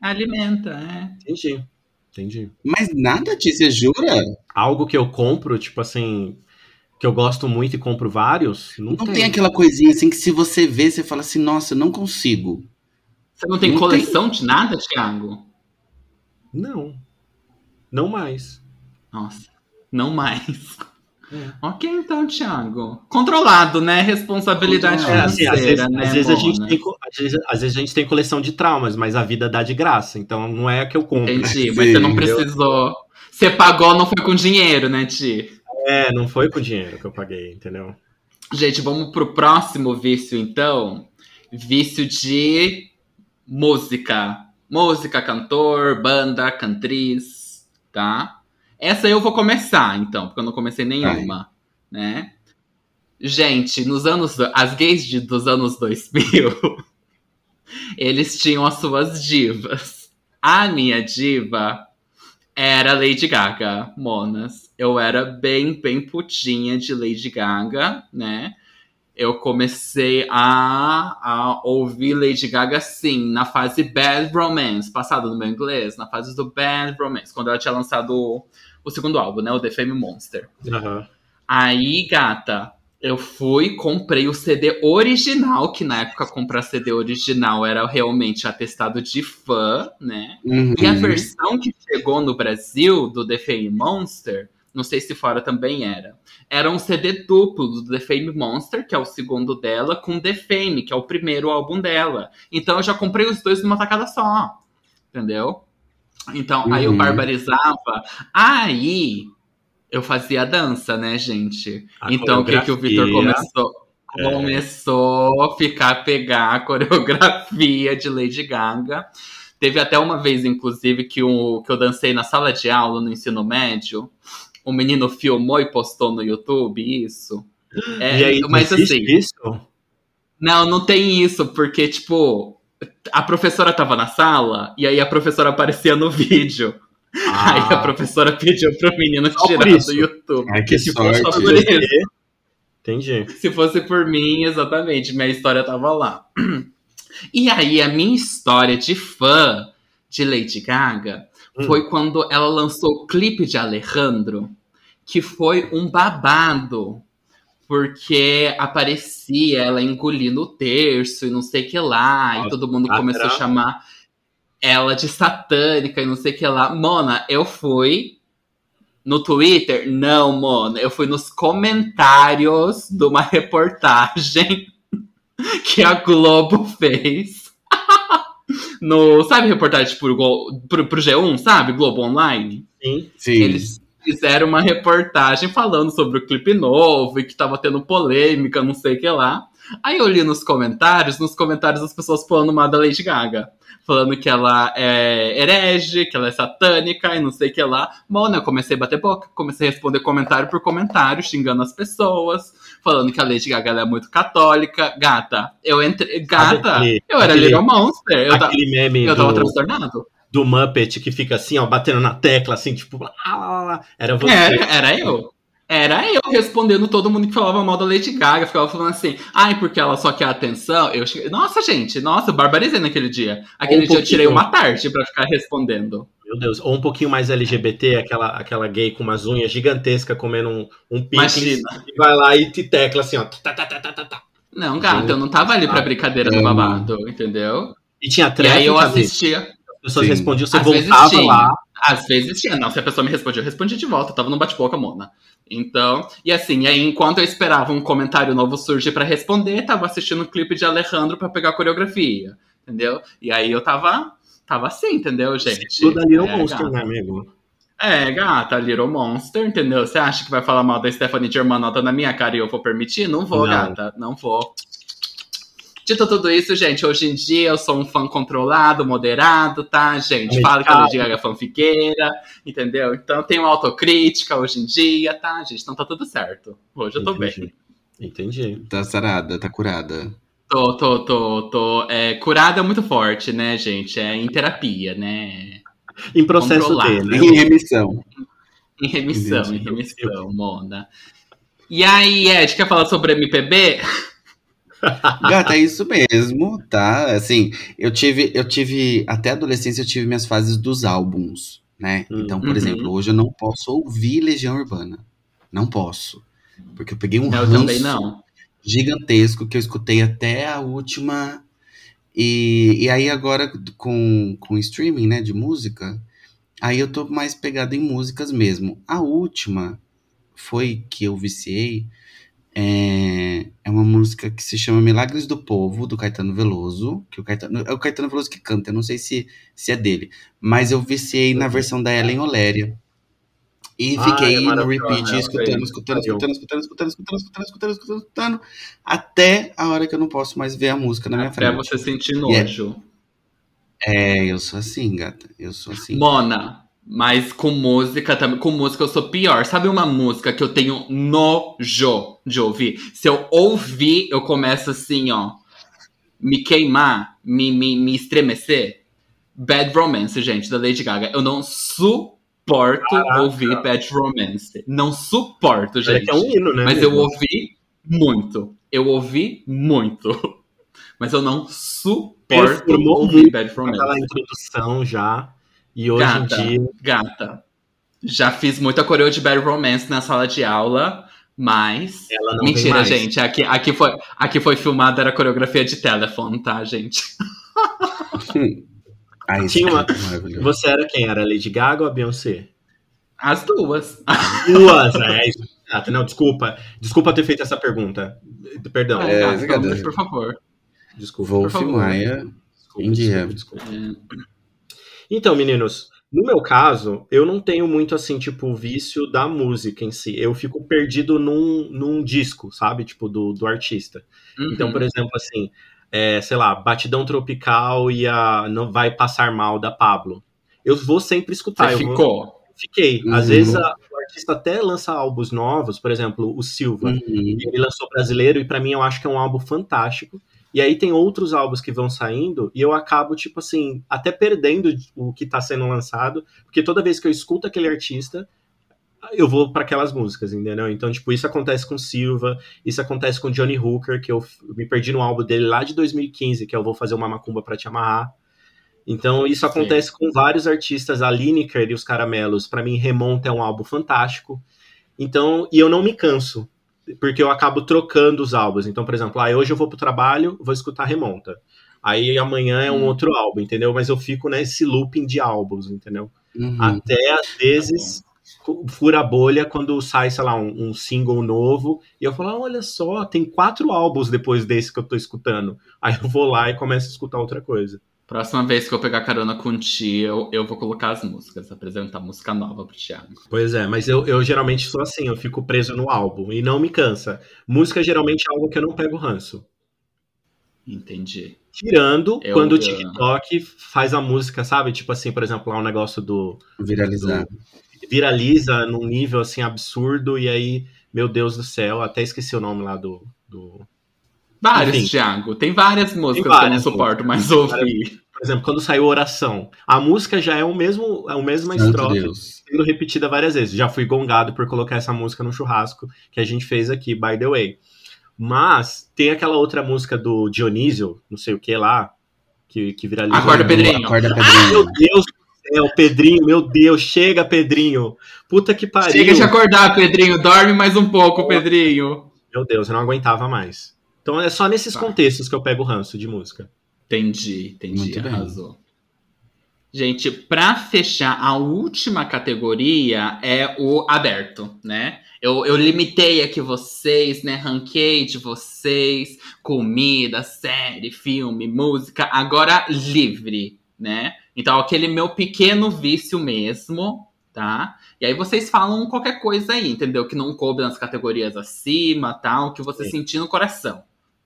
Speaker 2: Alimenta, é.
Speaker 4: Entendi. Entendi.
Speaker 3: Mas nada, Tícia, jura?
Speaker 4: Algo que eu compro, tipo assim, que eu gosto muito e compro vários. Não,
Speaker 3: não
Speaker 4: tem.
Speaker 3: tem. aquela coisinha assim que se você vê, você fala assim, nossa, eu não consigo.
Speaker 2: Você não tem não coleção tem... de nada, Thiago?
Speaker 4: Não. Não mais.
Speaker 2: Nossa, não mais. É. Ok, então, Thiago. Controlado, né? Responsabilidade é, assim, às vezes, né,
Speaker 4: às vezes a gente tem, às vezes, às vezes, a gente tem coleção de traumas, mas a vida dá de graça. Então não é a que eu compro.
Speaker 2: Entendi, mas você não precisou. Você pagou, não foi com dinheiro, né, Ti?
Speaker 4: É, não foi com dinheiro que eu paguei, entendeu?
Speaker 2: Gente, vamos pro próximo vício, então. Vício de música. Música, cantor, banda, cantriz, tá? Essa eu vou começar, então, porque eu não comecei nenhuma, Ai. né? Gente, nos anos. As gays de, dos anos 2000, [LAUGHS] eles tinham as suas divas. A minha diva era Lady Gaga, Monas. eu era bem, bem putinha de Lady Gaga, né? Eu comecei a, a ouvir Lady Gaga, sim, na fase Bad Romance, passada no meu inglês, na fase do Bad Romance, quando ela tinha lançado o, o segundo álbum, né? O The Fame Monster.
Speaker 4: Aham.
Speaker 2: Aí, gata, eu fui, comprei o CD original, que na época comprar CD original era realmente atestado de fã, né?
Speaker 3: Uhum.
Speaker 2: E a versão que chegou no Brasil do The Fame Monster, não sei se fora também era, era um CD duplo do The Fame Monster, que é o segundo dela, com The Fame, que é o primeiro álbum dela. Então eu já comprei os dois numa tacada só, entendeu? Então, aí eu
Speaker 3: Uhum.
Speaker 2: barbarizava. Aí eu fazia dança, né, gente?
Speaker 4: A
Speaker 2: então o que, que o Vitor
Speaker 4: coreografia.
Speaker 2: começou?
Speaker 4: É.
Speaker 2: Começou a ficar a pegar a coreografia de Lady Gaga. Teve até uma vez, inclusive, que, o, que eu dancei na sala de aula no ensino médio. O menino filmou e postou no YouTube isso. É,
Speaker 4: e aí,
Speaker 2: mas assim,
Speaker 4: isso?
Speaker 2: não, não tem isso, porque, tipo, a professora tava na sala e aí a professora aparecia no [LAUGHS] vídeo. Aí a professora pediu pro menino
Speaker 4: Só
Speaker 2: tirar do YouTube.
Speaker 3: Ai, que
Speaker 2: Se fosse
Speaker 3: sorte.
Speaker 2: só por isso.
Speaker 4: Entendi.
Speaker 2: Se fosse por mim, exatamente, minha história tava lá. [CLEARS THROAT] E aí, a minha história de fã de Lady Gaga
Speaker 4: Hum.
Speaker 2: foi quando ela lançou o clipe de Alejandro, que foi um babado. Porque aparecia ela engolindo o terço e não sei o que lá,
Speaker 4: Ah,
Speaker 2: e todo mundo começou a chamar ela de satânica e não sei o que lá. Mona, eu fui no Twitter? Não, Mona. Eu fui nos comentários de uma reportagem [LAUGHS] que a Globo fez. No, sabe reportagem pro, Glo- pro, pro G1, sabe? Globo Online?
Speaker 4: Sim.
Speaker 3: Sim.
Speaker 2: Eles fizeram uma reportagem falando sobre o clipe novo e que tava tendo polêmica, não sei o que lá. Aí eu li nos comentários, nos comentários as pessoas falando mal da Lady Gaga. Falando que ela é herege, que ela é satânica e não sei o que lá. Mano, eu comecei a bater boca, comecei a responder comentário por comentário, xingando as pessoas, falando que a Lady Gaga é muito católica. Gata, eu entrei. Gata,
Speaker 4: Aquele-
Speaker 2: eu era
Speaker 4: aquele-
Speaker 2: Little Monster. Eu,
Speaker 4: Aquele meme
Speaker 2: eu tava
Speaker 4: do,
Speaker 2: transtornado.
Speaker 4: do Muppet que fica assim, ó, batendo na tecla, assim, tipo, lá, lá, lá, era você.
Speaker 2: Era, era eu. Era eu respondendo todo mundo que falava mal da Lady Gaga. Ficava falando assim, ai, porque ela só quer atenção. Eu cheguei... Nossa, gente, nossa, eu barbarizei naquele dia. Aquele
Speaker 4: Um
Speaker 2: dia eu tirei
Speaker 4: pouquinho.
Speaker 2: uma tarde pra ficar respondendo.
Speaker 4: Meu Deus. Ou um pouquinho mais LGBT, aquela, aquela gay com umas unhas gigantescas comendo um, um picles. E vai lá e te tecla assim, ó. tá, tá, tá, tá, tá, tá.
Speaker 2: Não, gata, eu não tava ali pra brincadeira do babado, entendeu?
Speaker 4: E tinha
Speaker 2: E
Speaker 4: tréplica,
Speaker 2: aí eu assistia.
Speaker 4: As pessoas
Speaker 3: Sim.
Speaker 4: respondiam, você
Speaker 2: Às
Speaker 4: voltava lá.
Speaker 2: Às vezes tinha, não. Se a pessoa me respondia, eu respondia de volta. Eu tava num bate-boca, mona. Então, e assim, aí enquanto eu esperava um comentário novo surgir pra responder, tava assistindo um clipe de Alejandro pra pegar a coreografia, entendeu? E aí eu tava, tava assim, entendeu, gente?
Speaker 4: Tudo da Little
Speaker 2: É,
Speaker 4: Monster,
Speaker 2: gata.
Speaker 4: né, amigo?
Speaker 2: É, gata, Little Monster, entendeu? Você acha que vai falar mal da Stephanie Germanotta na minha cara e eu vou permitir? Não vou,
Speaker 4: Não.
Speaker 2: gata, não vou. Dito tudo isso, gente, hoje em dia eu sou um fã controlado, moderado, tá, gente? Fala que a Lady Gaga é fanfiqueira, entendeu? Então eu tenho autocrítica hoje em dia, tá, gente? Então tá tudo certo. Hoje eu tô bem.
Speaker 4: Entendi. Entendi.
Speaker 3: Tá sarada, tá curada.
Speaker 2: Tô, tô, tô, tô. É, curada é muito forte, né, gente? É em terapia, né?
Speaker 4: Em processo
Speaker 2: Controlado.
Speaker 4: dele, né?
Speaker 3: Em remissão.
Speaker 2: Em remissão,
Speaker 3: Entendi.
Speaker 2: em remissão, Mona. E aí, Ed, quer falar sobre MPB? [LAUGHS]
Speaker 3: Gata, é isso mesmo, tá? Assim, eu tive, eu tive, até adolescência eu tive minhas fases dos álbuns, né?
Speaker 4: Hum.
Speaker 3: Então, por
Speaker 2: Uhum.
Speaker 3: exemplo, hoje eu não posso ouvir Legião Urbana. Não posso. Porque eu peguei um
Speaker 2: eu
Speaker 3: ranço
Speaker 2: também não.
Speaker 3: Gigantesco que eu escutei até a última. E, e aí agora com, com streaming, né, de música, aí eu tô mais pegado em músicas mesmo. A última foi que eu viciei. É, é uma música que se chama Milagres do Povo, do Caetano Veloso. Que o Caetano, é o Caetano Veloso que canta, eu não sei se, se é dele. Mas eu viciei na versão da Ellen Oléria. E
Speaker 4: Ah,
Speaker 3: fiquei
Speaker 4: é
Speaker 3: no repeat,
Speaker 4: ela
Speaker 3: escutando, escutando, escutando, escutando, escutando, escutando, escutando, escutando, escutando, escutando, até a hora que eu não posso mais ver a música na minha
Speaker 2: Pra
Speaker 3: frente.
Speaker 2: você sentir
Speaker 3: é-
Speaker 2: nojo.
Speaker 3: É, eu sou assim, gata. Eu sou assim.
Speaker 2: Mona, mas com música também. Com música eu sou pior. Sabe uma música que eu tenho nojo de ouvir? Se eu ouvir, eu começo assim, ó. Me queimar, me, me, me estremecer. Bad Romance, gente, da Lady Gaga. Eu não suporto Caraca. ouvir Bad Romance. Não suporto, gente. É, é um hino, né? Mas mesmo? eu ouvi muito. Eu ouvi muito. [LAUGHS] Mas eu não suporto ouvir Bad Romance.
Speaker 4: Aquela introdução já. E hoje gata, em dia.
Speaker 2: Gata. Já fiz muita coreo de Bad Romance na sala de aula. Mas. Mentira, gente. Aqui, aqui, foi, aqui foi filmada era coreografia de telefone, tá, gente? [LAUGHS]
Speaker 4: Ai, Tinha uma... Você era quem? Era Lady Gaga ou a Beyoncé?
Speaker 2: As duas.
Speaker 4: Duas, é Ah, não, desculpa. Desculpa ter feito essa pergunta. Perdão.
Speaker 2: É, é, por favor.
Speaker 3: Desculpa. Wolf por favor. Maia. Desculpa,
Speaker 4: desculpa. Então, meninos, no meu caso, eu não tenho muito assim, tipo, o vício da música em si. Eu fico perdido num, num disco, sabe? Tipo, do, do artista. Uhum. Então, por exemplo, assim, é, sei lá, Batidão Tropical e a Não Vai Passar Mal da Pablo. Eu vou sempre escutar.
Speaker 2: Você ficou?
Speaker 4: Vou... Fiquei. Uhum. Às vezes a, o artista até lança álbuns novos, por exemplo, o Silva. Uhum. Ele lançou brasileiro e para mim eu acho que é um álbum fantástico. E aí tem outros álbuns que vão saindo e eu acabo, tipo assim, até perdendo o que tá sendo lançado, porque toda vez que eu escuto aquele artista, eu vou para aquelas músicas, entendeu? Então, tipo, isso acontece com Silva, isso acontece com Johnny Hooker, que eu me perdi no álbum dele lá de 2015, que eu vou fazer uma macumba para te amarrar. Então, isso acontece Sim. com vários artistas, a Lineker e os Caramelos, para mim, Remonta é um álbum fantástico. Então, e eu não me canso porque eu acabo trocando os álbuns. Então, por exemplo, ah, hoje eu vou pro trabalho, vou escutar Remonta. Aí amanhã é um hum. outro álbum, entendeu? Mas eu fico nesse looping de álbuns, entendeu? Uhum. Até às vezes tá fura a bolha quando sai, sei lá, um, um, single novo. E eu falo, ah, olha só, tem quatro álbuns depois desse que eu tô escutando. Aí eu vou lá e começo a escutar outra coisa.
Speaker 2: Próxima vez que eu pegar carona com o Ti, eu, eu vou colocar as músicas, apresentar música nova pro Thiago.
Speaker 4: Pois é, mas eu, eu geralmente sou assim, eu fico preso no álbum e não me cansa. Música geralmente é algo que eu não pego ranço.
Speaker 2: Entendi.
Speaker 4: Tirando eu, quando o TikTok eu... faz a música, sabe? Tipo assim, por exemplo, lá um negócio do.
Speaker 3: Viralizar.
Speaker 4: Do, viraliza num nível assim absurdo, e aí, meu Deus do céu, até esqueci o nome lá do, do
Speaker 2: Vários, Enfim, Thiago. Tem várias músicas tem várias que eu não suporto mais ouvir.
Speaker 4: Por exemplo, quando saiu Oração, a música já é o mesmo, é a mesma estrofe sendo repetida várias vezes. Já fui gongado por colocar essa música no churrasco que a gente fez aqui, by the way. Mas tem aquela outra música do Dionísio, não sei o que lá, que, que viralizou.
Speaker 2: Acorda, Pedrinho.
Speaker 3: Acorda, Pedrinho. Ah,
Speaker 4: meu Deus do céu, Pedrinho, meu Deus, chega, Pedrinho. Puta que pariu.
Speaker 2: Chega de acordar, Pedrinho. Dorme mais um pouco, Pedrinho.
Speaker 4: Meu Deus, eu não aguentava mais. Então é só nesses tá. contextos que eu pego o ranço de música.
Speaker 2: Entendi, entendi. Muito arrasou. Bem. Gente, para fechar, a última categoria é o aberto, né? Eu, eu limitei aqui vocês, né? Ranquei de vocês, comida, série, filme, música, agora livre, né? Então, aquele meu pequeno vício mesmo, tá? E aí vocês falam qualquer coisa aí, entendeu? Que não coube nas categorias acima, tal, que você Sim. sentir no coração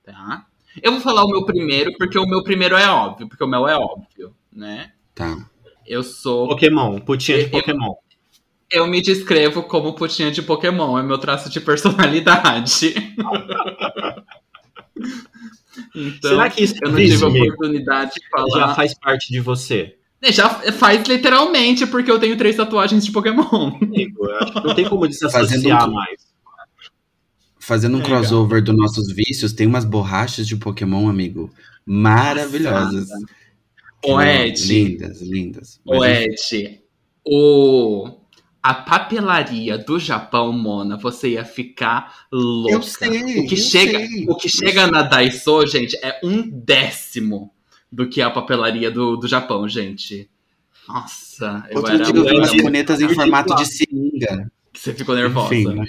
Speaker 2: tá? Eu vou falar o meu primeiro, porque o meu primeiro é óbvio, porque o meu é óbvio, né?
Speaker 3: Tá.
Speaker 2: Eu sou.
Speaker 4: Pokémon, putinha de eu, Pokémon.
Speaker 2: Eu me descrevo como putinha de Pokémon, é meu traço de personalidade. [LAUGHS] então,
Speaker 4: Será que isso
Speaker 2: eu não tive a oportunidade de falar.
Speaker 4: Já faz parte de você?
Speaker 2: É, já faz literalmente, porque eu tenho três tatuagens de Pokémon.
Speaker 4: Amigo, não tem como desassociar mais
Speaker 3: fazendo um crossover dos nossos vícios, tem umas borrachas de Pokémon, amigo, maravilhosas.
Speaker 2: O Ed.
Speaker 3: Lindas, lindas.
Speaker 2: O Ed, o... A papelaria do Japão, Mona, você ia ficar louca.
Speaker 3: Eu sei,
Speaker 2: o que chega,
Speaker 3: sei.
Speaker 2: O que chega na Daiso, gente, é um décimo do que a papelaria do, do Japão, gente. Nossa,
Speaker 3: eu Outro era... Dia eu vi umas canetas em formato de seringa.
Speaker 2: Você ficou nervosa. Enfim, né?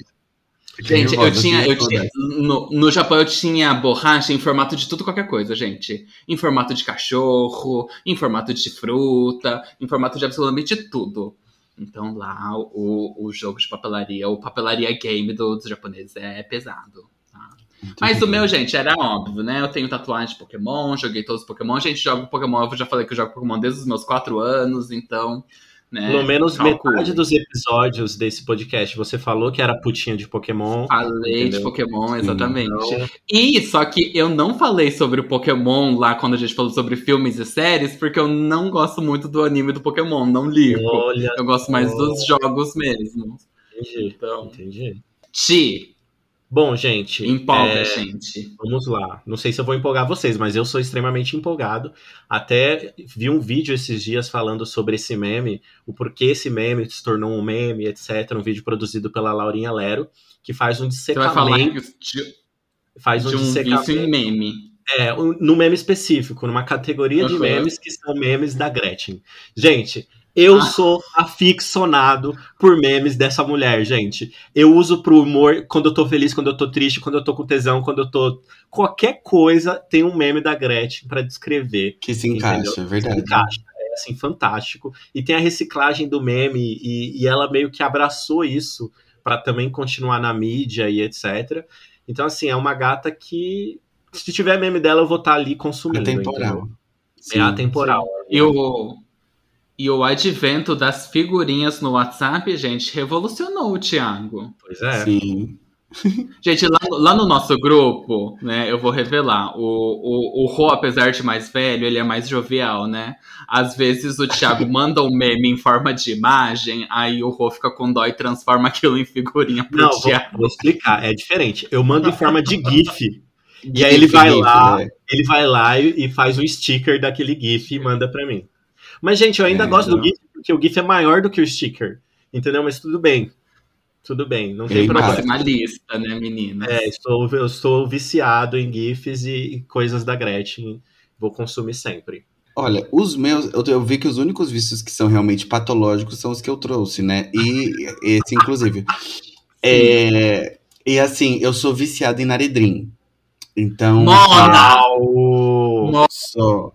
Speaker 2: Gente, eu tinha, eu tinha no, no Japão eu tinha borracha em formato de tudo qualquer coisa, gente. Em formato de cachorro, em formato de fruta, em formato de absolutamente tudo. Então lá o, o jogo de papelaria, o papelaria game do, dos japoneses é pesado. Mas o meu, gente, era óbvio, né? Eu tenho tatuagem de Pokémon, joguei todos os Pokémon. Gente, jogo Pokémon, eu já falei que eu jogo Pokémon desde os meus 4 anos, então Né?
Speaker 4: Pelo menos Calcule. metade dos episódios desse podcast você falou que era putinha de Pokémon.
Speaker 2: Falei entendeu? de Pokémon, exatamente. Então... E só que eu não falei sobre o Pokémon lá quando a gente falou sobre filmes e séries, porque eu não gosto muito do anime do Pokémon, não ligo. Olha eu gosto mais dos jogos mesmo.
Speaker 4: Entendi. Então, entendi.
Speaker 2: Ti,
Speaker 4: Bom, gente.
Speaker 2: Empolga, é, gente.
Speaker 4: Vamos lá. Não sei se eu vou empolgar vocês, mas eu sou extremamente empolgado. Até vi um vídeo esses dias falando sobre esse meme, o porquê esse meme se tornou um meme, etc. Um vídeo produzido pela Laurinha Lero, que faz um dissecamento. Você vai falar de, faz um, de um dissecamento. em
Speaker 2: meme.
Speaker 4: É, um, no meme específico, numa categoria uhum. de memes que são memes da Gretchen. Gente, eu ah. sou aficionado por memes dessa mulher, gente. Eu uso pro humor quando eu tô feliz, quando eu tô triste, quando eu tô com tesão, quando eu tô. Qualquer coisa tem um meme da Gretchen para descrever.
Speaker 3: Que se encaixa, entendeu? é verdade.
Speaker 4: Se encaixa. É assim, fantástico. E tem a reciclagem do meme, e, e ela meio que abraçou isso para também continuar na mídia e etc. Então, assim, é uma gata que. Se tiver meme dela, eu vou estar tá ali consumindo.
Speaker 3: Atemporal.
Speaker 4: é atemporal.
Speaker 2: E o, e o advento das figurinhas no WhatsApp, gente, revolucionou o Thiago.
Speaker 4: Pois é.
Speaker 3: Sim. [LAUGHS]
Speaker 2: Gente, lá, lá, no nosso grupo, né, eu vou revelar, o, o, o Rô, apesar de mais velho, ele é mais jovial, né? Às vezes o Thiago [LAUGHS] manda um meme em forma de imagem, aí o Rô fica com dó e transforma aquilo em figurinha pro Não, Thiago.
Speaker 4: Vou, vou explicar, é diferente. Eu mando em forma de GIF. e aí [LAUGHS] ele vai lá, né? ele vai lá e, e faz um sticker daquele GIF e manda para mim. Mas, gente, eu ainda é, gosto não. do GIF, porque o GIF é maior do que o sticker. Entendeu? Mas tudo bem. Tudo bem, não tem problema.
Speaker 2: lista, né, menina?
Speaker 4: É, estou, eu estou viciado em GIFs e coisas da Gretchen. Vou consumir sempre.
Speaker 3: Olha, os meus, eu, eu, vi que os únicos vícios que são realmente patológicos são os que eu trouxe, né? E esse, inclusive. [LAUGHS] é, e assim, eu sou viciado em Naredrim. Então.
Speaker 2: Não!
Speaker 3: É, sou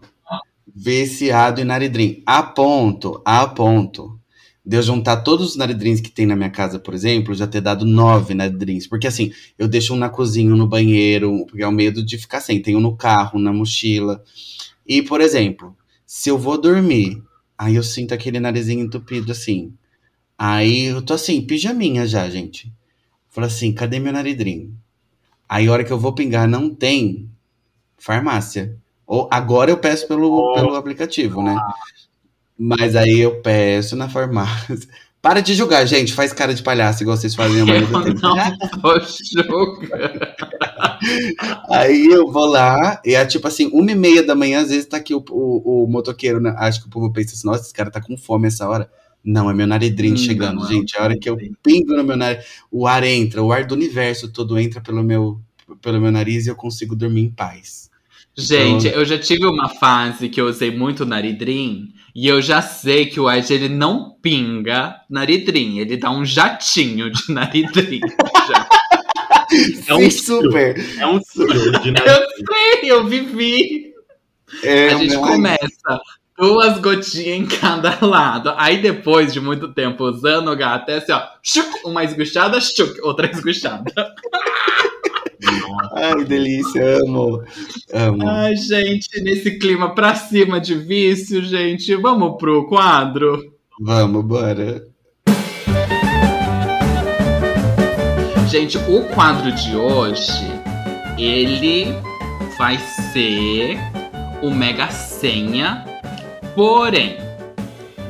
Speaker 3: viciado em naridrim. A ponto, a ponto de eu juntar todos os naridrins que tem na minha casa, por exemplo, já ter dado nove naridrins. Porque assim, eu deixo um na cozinha, um no banheiro, porque é o medo de ficar sem. Tenho no carro, na mochila. E, por exemplo, se eu vou dormir, aí eu sinto aquele narizinho entupido assim. Aí eu tô assim, pijaminha já, gente. Falo assim, cadê meu naridrim? Aí a hora que eu vou pingar, não tem farmácia. Ou agora eu peço pelo, pelo aplicativo, né? Mas aí eu peço na farmácia. [LAUGHS] Para de julgar, gente. Faz cara de palhaço, igual vocês fazem a maioria do tempo. [LAUGHS] Não [LAUGHS] Aí eu vou lá, e é tipo assim, uma e meia da manhã, às vezes tá aqui o, o, o motoqueiro, né? Acho que o povo pensa assim, nossa, esse cara tá com fome essa hora. Não, é meu naridrim hum, chegando, não, gente. A hora que eu pingo no meu nariz, o ar entra, o ar do universo todo entra pelo meu, pelo meu nariz e eu consigo dormir em paz.
Speaker 2: Gente, então... eu já tive uma fase que eu usei muito Naridrim e eu já sei que o Ed ele não pinga Naridrim, ele dá um jatinho de Naridrim. [LAUGHS]
Speaker 3: é um super.
Speaker 4: É um super de [LAUGHS]
Speaker 2: Naridrim. Eu sei, eu vivi. É, a gente começa duas gotinhas em cada lado. Aí depois de muito tempo usando o gato, é assim, ó, uma esguchada, outra esguchada. [LAUGHS]
Speaker 3: Ai, delícia, amo. amo.
Speaker 2: Ai, gente, nesse clima pra cima de vício, gente, vamos pro quadro?
Speaker 3: Vamos, bora.
Speaker 2: Gente, o quadro de hoje, ele vai ser o Mega Senha, porém,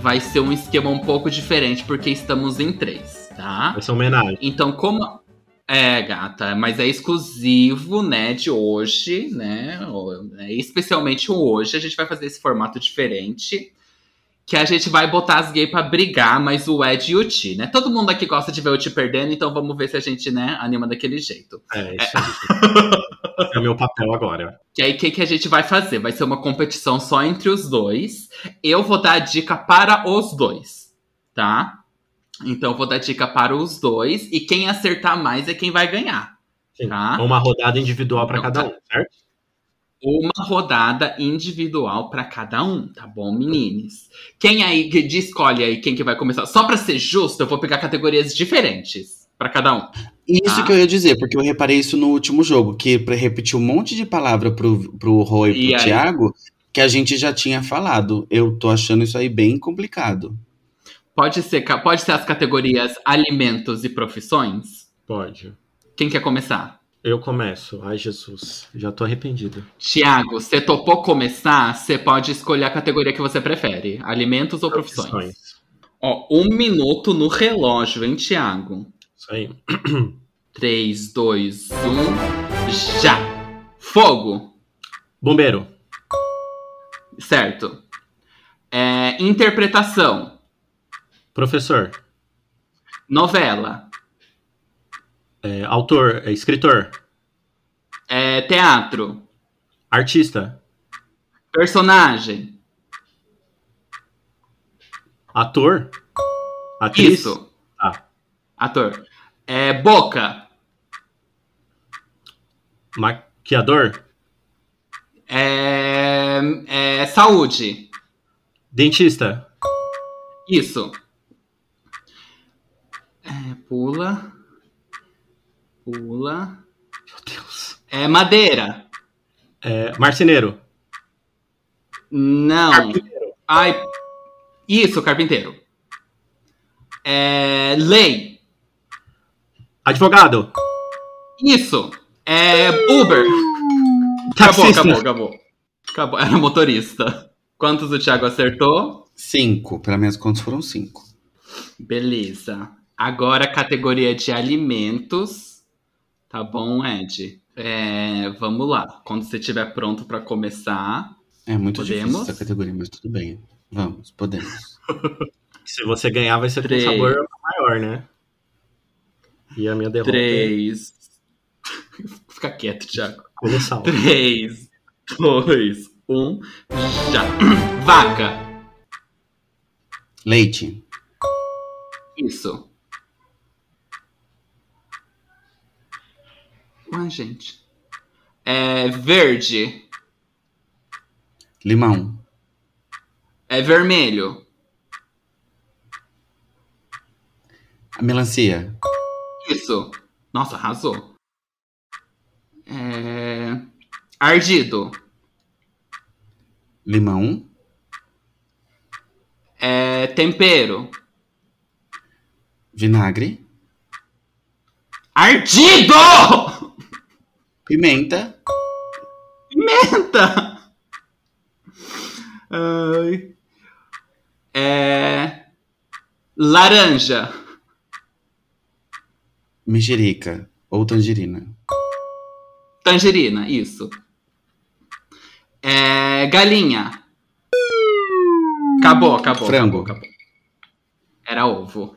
Speaker 2: vai ser um esquema um pouco diferente porque estamos em três, tá?
Speaker 4: Vai ser homenagem.
Speaker 2: Então, como é, gata, mas é exclusivo, né, de hoje, né? É, especialmente hoje, a gente vai fazer esse formato diferente. Que a gente vai botar as gays pra brigar, mas o Ed e o Ti, né? Todo mundo aqui gosta de ver o Ti perdendo, então vamos ver se a gente, né, anima daquele jeito.
Speaker 4: É, isso é, [LAUGHS] é o meu papel agora.
Speaker 2: Que aí, o que, que a gente vai fazer? Vai ser uma competição só entre os dois. Eu vou dar a dica para os dois, tá? Então eu vou dar dica para os dois e quem acertar mais é quem vai ganhar.
Speaker 4: Sim. Tá? Uma rodada individual para então, cada tá. um, certo?
Speaker 2: Uma rodada individual para cada um, tá bom, meninos? Quem aí que escolhe aí quem que vai começar? Só para ser justo, eu vou pegar categorias diferentes para cada um.
Speaker 3: Isso tá? que eu ia dizer, porque eu reparei isso no último jogo, que para repetir um monte de palavra pro, pro Roy e pro e Thiago, que a gente já tinha falado. Eu tô achando isso aí bem complicado.
Speaker 2: Pode ser, pode ser as categorias alimentos e profissões?
Speaker 4: Pode.
Speaker 2: Quem quer começar?
Speaker 4: Eu começo. Ai, Jesus. Já tô arrependido.
Speaker 2: Tiago, você topou começar? Você pode escolher a categoria que você prefere: alimentos ou profissões? profissões. Ó, um minuto no relógio, hein, Tiago?
Speaker 4: Isso aí.
Speaker 2: 3, 2, 1. Já! Fogo!
Speaker 4: Bombeiro.
Speaker 2: Certo. É, interpretação.
Speaker 4: Professor.
Speaker 2: Novela.
Speaker 4: É, autor, é, escritor.
Speaker 2: É, teatro.
Speaker 4: Artista.
Speaker 2: Personagem.
Speaker 4: Ator. Atriz.
Speaker 2: Isso. Ah. Ator. É, boca.
Speaker 4: Maquiador.
Speaker 2: É, é, saúde.
Speaker 4: Dentista.
Speaker 2: Isso. É, pula. Pula.
Speaker 4: Meu Deus.
Speaker 2: É madeira.
Speaker 4: É, marceneiro.
Speaker 2: Não.
Speaker 4: Carpinteiro.
Speaker 2: Ai. Isso, carpinteiro. É, lei.
Speaker 4: Advogado.
Speaker 2: Isso. É Uber. Acabou, acabou, acabou. Acabou. Era motorista. Quantos o Thiago acertou?
Speaker 3: Cinco. Para minhas contas foram cinco.
Speaker 2: Beleza. Agora categoria de alimentos. Tá bom, Ed? É, vamos lá. Quando você estiver pronto para começar.
Speaker 3: É muito podemos? difícil essa categoria, mas tudo bem. Vamos, podemos. [LAUGHS]
Speaker 4: Se você ganhar, vai ser Três. com sabor maior, né? E a minha derrota.
Speaker 2: É Três. [LAUGHS] Fica quieto, Thiago.
Speaker 4: Colossal.
Speaker 2: Três, dois, um, já. [CLEARS THROAT] Vaca.
Speaker 3: Leite.
Speaker 2: Isso. Ué, gente. É verde.
Speaker 3: Limão.
Speaker 2: É vermelho.
Speaker 3: A melancia.
Speaker 2: Isso. Nossa, arrasou. É... Ardido.
Speaker 3: Limão.
Speaker 2: É... Tempero.
Speaker 3: Vinagre.
Speaker 2: Ardido!
Speaker 3: Pimenta.
Speaker 2: Pimenta! Ai. É. Laranja.
Speaker 3: Mexerica ou tangerina.
Speaker 2: Tangerina, isso. É. Galinha. Acabou, acabou.
Speaker 3: Frango.
Speaker 2: Acabou, acabou. Era ovo.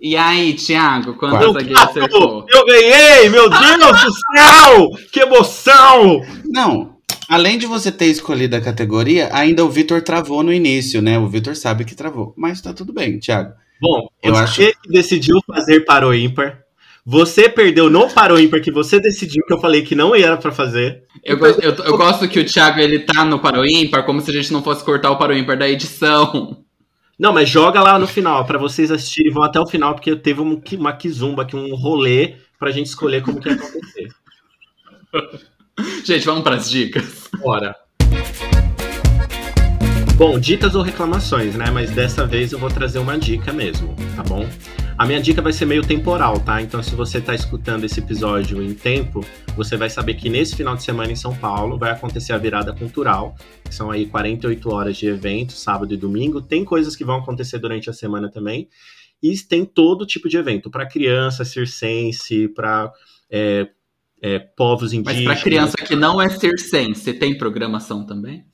Speaker 2: E aí, Thiago, quantas zagueiros acertou?
Speaker 4: Eu ganhei! Meu Deus do céu! Que emoção!
Speaker 3: Não, além de você ter escolhido a categoria, ainda o Vitor travou no início, né? O Vitor sabe que travou. Mas tá tudo bem, Thiago.
Speaker 4: Bom, eu você acho... que decidiu fazer para o ímpar. Você perdeu no Paro ímpar que você decidiu que eu falei que não era para fazer.
Speaker 2: Eu, eu, eu, gosto que o Thiago ele tá no Paro ímpar como se a gente não fosse cortar o Paro ímpar da edição.
Speaker 4: Não, mas joga lá no final, para vocês assistirem, vão até o final, porque teve um, uma kizumba aqui, um rolê, pra gente escolher como que ia acontecer. [LAUGHS]
Speaker 2: gente, vamos pras dicas.
Speaker 4: Bora. Bom, dicas ou reclamações, né? Mas dessa vez eu vou trazer uma dica mesmo, tá bom? A minha dica vai ser meio temporal, tá? Então, se você está escutando esse episódio em tempo, você vai saber que nesse final de semana em São Paulo vai acontecer a virada cultural, que são aí 48 horas de evento, sábado e domingo. Tem coisas que vão acontecer durante a semana também. E tem todo tipo de evento, para criança, circense, para é, é, povos indígenas.
Speaker 2: Mas para criança que não é circense, tem programação também?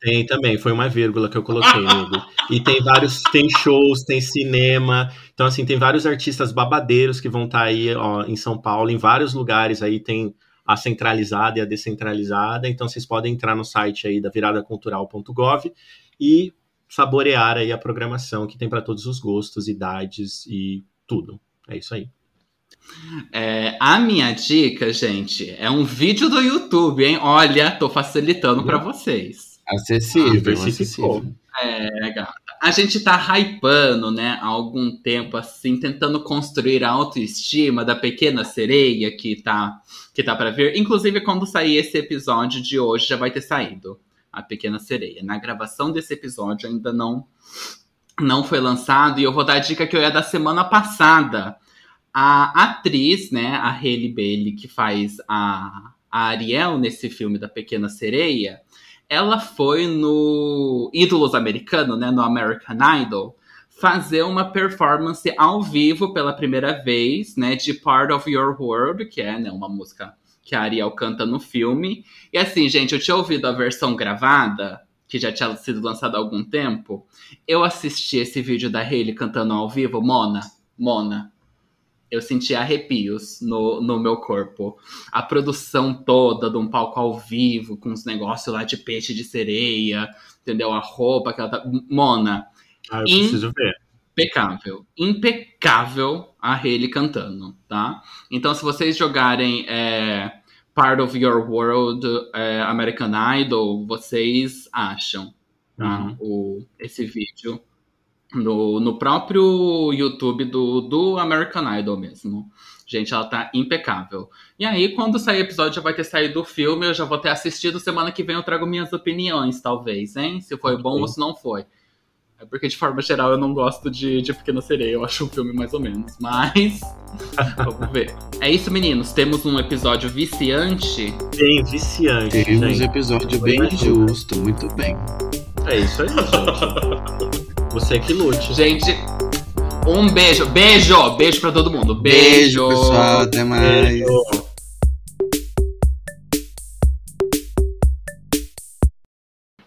Speaker 4: Tem também, foi uma vírgula que eu coloquei, nego. E tem vários, tem shows, tem cinema. Então, assim, tem vários artistas babadeiros que vão estar tá aí ó, em São Paulo, em vários lugares aí tem a centralizada e a descentralizada. Então, vocês podem entrar no site aí da viradacultural.gov e saborear aí a programação que tem para todos os gostos, idades e tudo. É isso aí.
Speaker 2: É, a minha dica, gente, é um vídeo do YouTube, hein? Olha, tô facilitando para vocês.
Speaker 3: Acessível, ah, acessível.
Speaker 2: É, gata. A gente tá hypando, né, há algum tempo, assim, tentando construir a autoestima da pequena sereia que tá, que tá para vir. Inclusive, quando sair esse episódio de hoje, já vai ter saído a pequena sereia. Na gravação desse episódio ainda não não foi lançado. E eu vou dar a dica que eu ia da semana passada. A atriz, né, a Hailey Bailey, que faz a, a Ariel nesse filme da Pequena Sereia, ela foi no Ídolos Americano, né, no American Idol, fazer uma performance ao vivo pela primeira vez, né, de Part of Your World, que é, né, uma música que a Ariel canta no filme. E assim, gente, eu tinha ouvido a versão gravada, que já tinha sido lançada há algum tempo. Eu assisti esse vídeo da Hailey cantando ao vivo, Mona, Mona. Eu senti arrepios no, no meu corpo. A produção toda de um palco ao vivo, com os negócios lá de peixe de sereia, entendeu? A roupa que ela tá. Mona.
Speaker 4: Ah, eu preciso ver.
Speaker 2: Impecável. Impecável a Hailey cantando, tá? Então, se vocês jogarem é, Part of Your World é, American Idol, vocês acham tá? Uhum. o, esse vídeo no, no próprio YouTube do, do American Idol mesmo. Gente, ela tá impecável. E aí, quando sair o episódio, já vai ter saído o filme, eu já vou ter assistido. Semana que vem eu trago minhas opiniões, talvez, hein? Se foi bom ou se não foi. É porque, de forma geral, eu não gosto de, de Pequena Sereia. Eu acho um filme mais ou menos. Mas. [LAUGHS] vamos ver. É isso, meninos. Temos um episódio viciante.
Speaker 4: Bem viciante.
Speaker 3: Temos um episódio bem justo. Muito bem.
Speaker 4: É isso aí, gente. [LAUGHS] Você que lute.
Speaker 2: Gente, um beijo. Beijo! Beijo pra todo mundo. Beijo!
Speaker 3: Beijo, pessoal. Até mais.
Speaker 4: Beijo.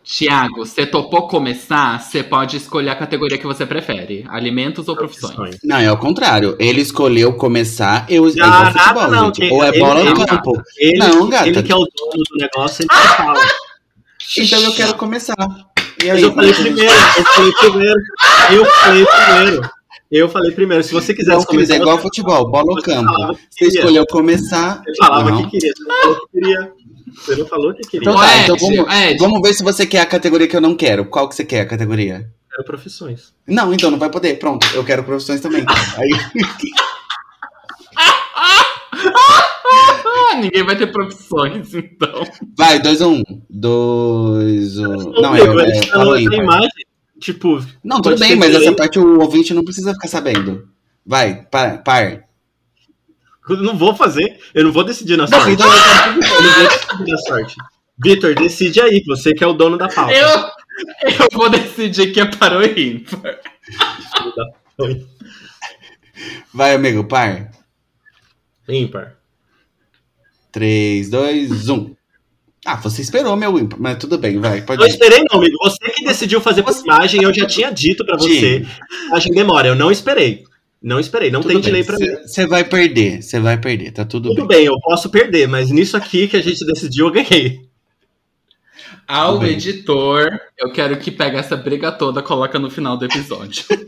Speaker 2: Tiago, você topou começar? Você pode escolher a categoria que você prefere: alimentos ou profissões?
Speaker 3: Não, é o contrário. Ele escolheu começar, eu
Speaker 4: Ah,
Speaker 3: igual
Speaker 4: nada
Speaker 3: futebol,
Speaker 4: não,
Speaker 3: gente. Ou é
Speaker 4: ele-
Speaker 3: bola ou
Speaker 4: ele-
Speaker 3: campo.
Speaker 4: Ele,
Speaker 3: Não, gata.
Speaker 4: ele que é o dono do negócio, [LAUGHS] ele que fala.
Speaker 3: Então eu quero começar. E
Speaker 4: Mas eu falei primeiro, eu falei primeiro. Eu falei primeiro. Eu falei primeiro. Se você quiser
Speaker 3: Não, querido, é igual
Speaker 4: você-
Speaker 3: futebol, bola ou campo. Você escolheu começar.
Speaker 4: Você falava
Speaker 3: Não.
Speaker 4: que queria. Você não falou que queria. Você não falou que queria.
Speaker 3: Então tá,
Speaker 2: Ed,
Speaker 3: então vamos,
Speaker 2: Ed.
Speaker 3: vamos ver se você quer a categoria que eu não quero. Qual que você quer a categoria?
Speaker 4: Quero profissões.
Speaker 3: Não, então não vai poder. Pronto, eu quero profissões também. [LAUGHS] Aí,
Speaker 2: Ah, [LAUGHS] ninguém vai ter profissões, então.
Speaker 3: vai, 2 um. 2 um. Não,
Speaker 4: Ô,
Speaker 3: é, é, fala aí,
Speaker 4: imagem. Tipo,
Speaker 3: Não, tudo bem, mas essa parte o ouvinte não precisa ficar sabendo. Vai, par. par.
Speaker 4: eu não vou fazer. Eu não vou decidir na
Speaker 3: Não,
Speaker 4: sorte.
Speaker 3: então eu
Speaker 4: Eu não vou decidir na sorte. Vitor, decide aí. Você que é o dono da pauta.
Speaker 2: Eu, eu vou decidir que é para o ímpar.
Speaker 3: Vai, amigo, par.
Speaker 4: Ímpar.
Speaker 3: 3, 2, 1. Ah, você esperou meu ímpar, mas tudo bem, vai, pode
Speaker 4: Eu
Speaker 3: ir.
Speaker 4: esperei não, amigo. Você que decidiu fazer por imagem, eu já tinha dito pra você. Imagem demora, eu não esperei. Não esperei, não tem delay pra mim.
Speaker 3: Você vai perder, você vai perder, tá tudo,
Speaker 4: Tudo
Speaker 3: bem.
Speaker 4: bem, eu posso perder, mas nisso aqui que a gente decidiu, eu ganhei.
Speaker 2: Ao
Speaker 3: Tudo
Speaker 2: editor, eu quero que pegue essa briga toda e coloca no final do episódio. [LAUGHS]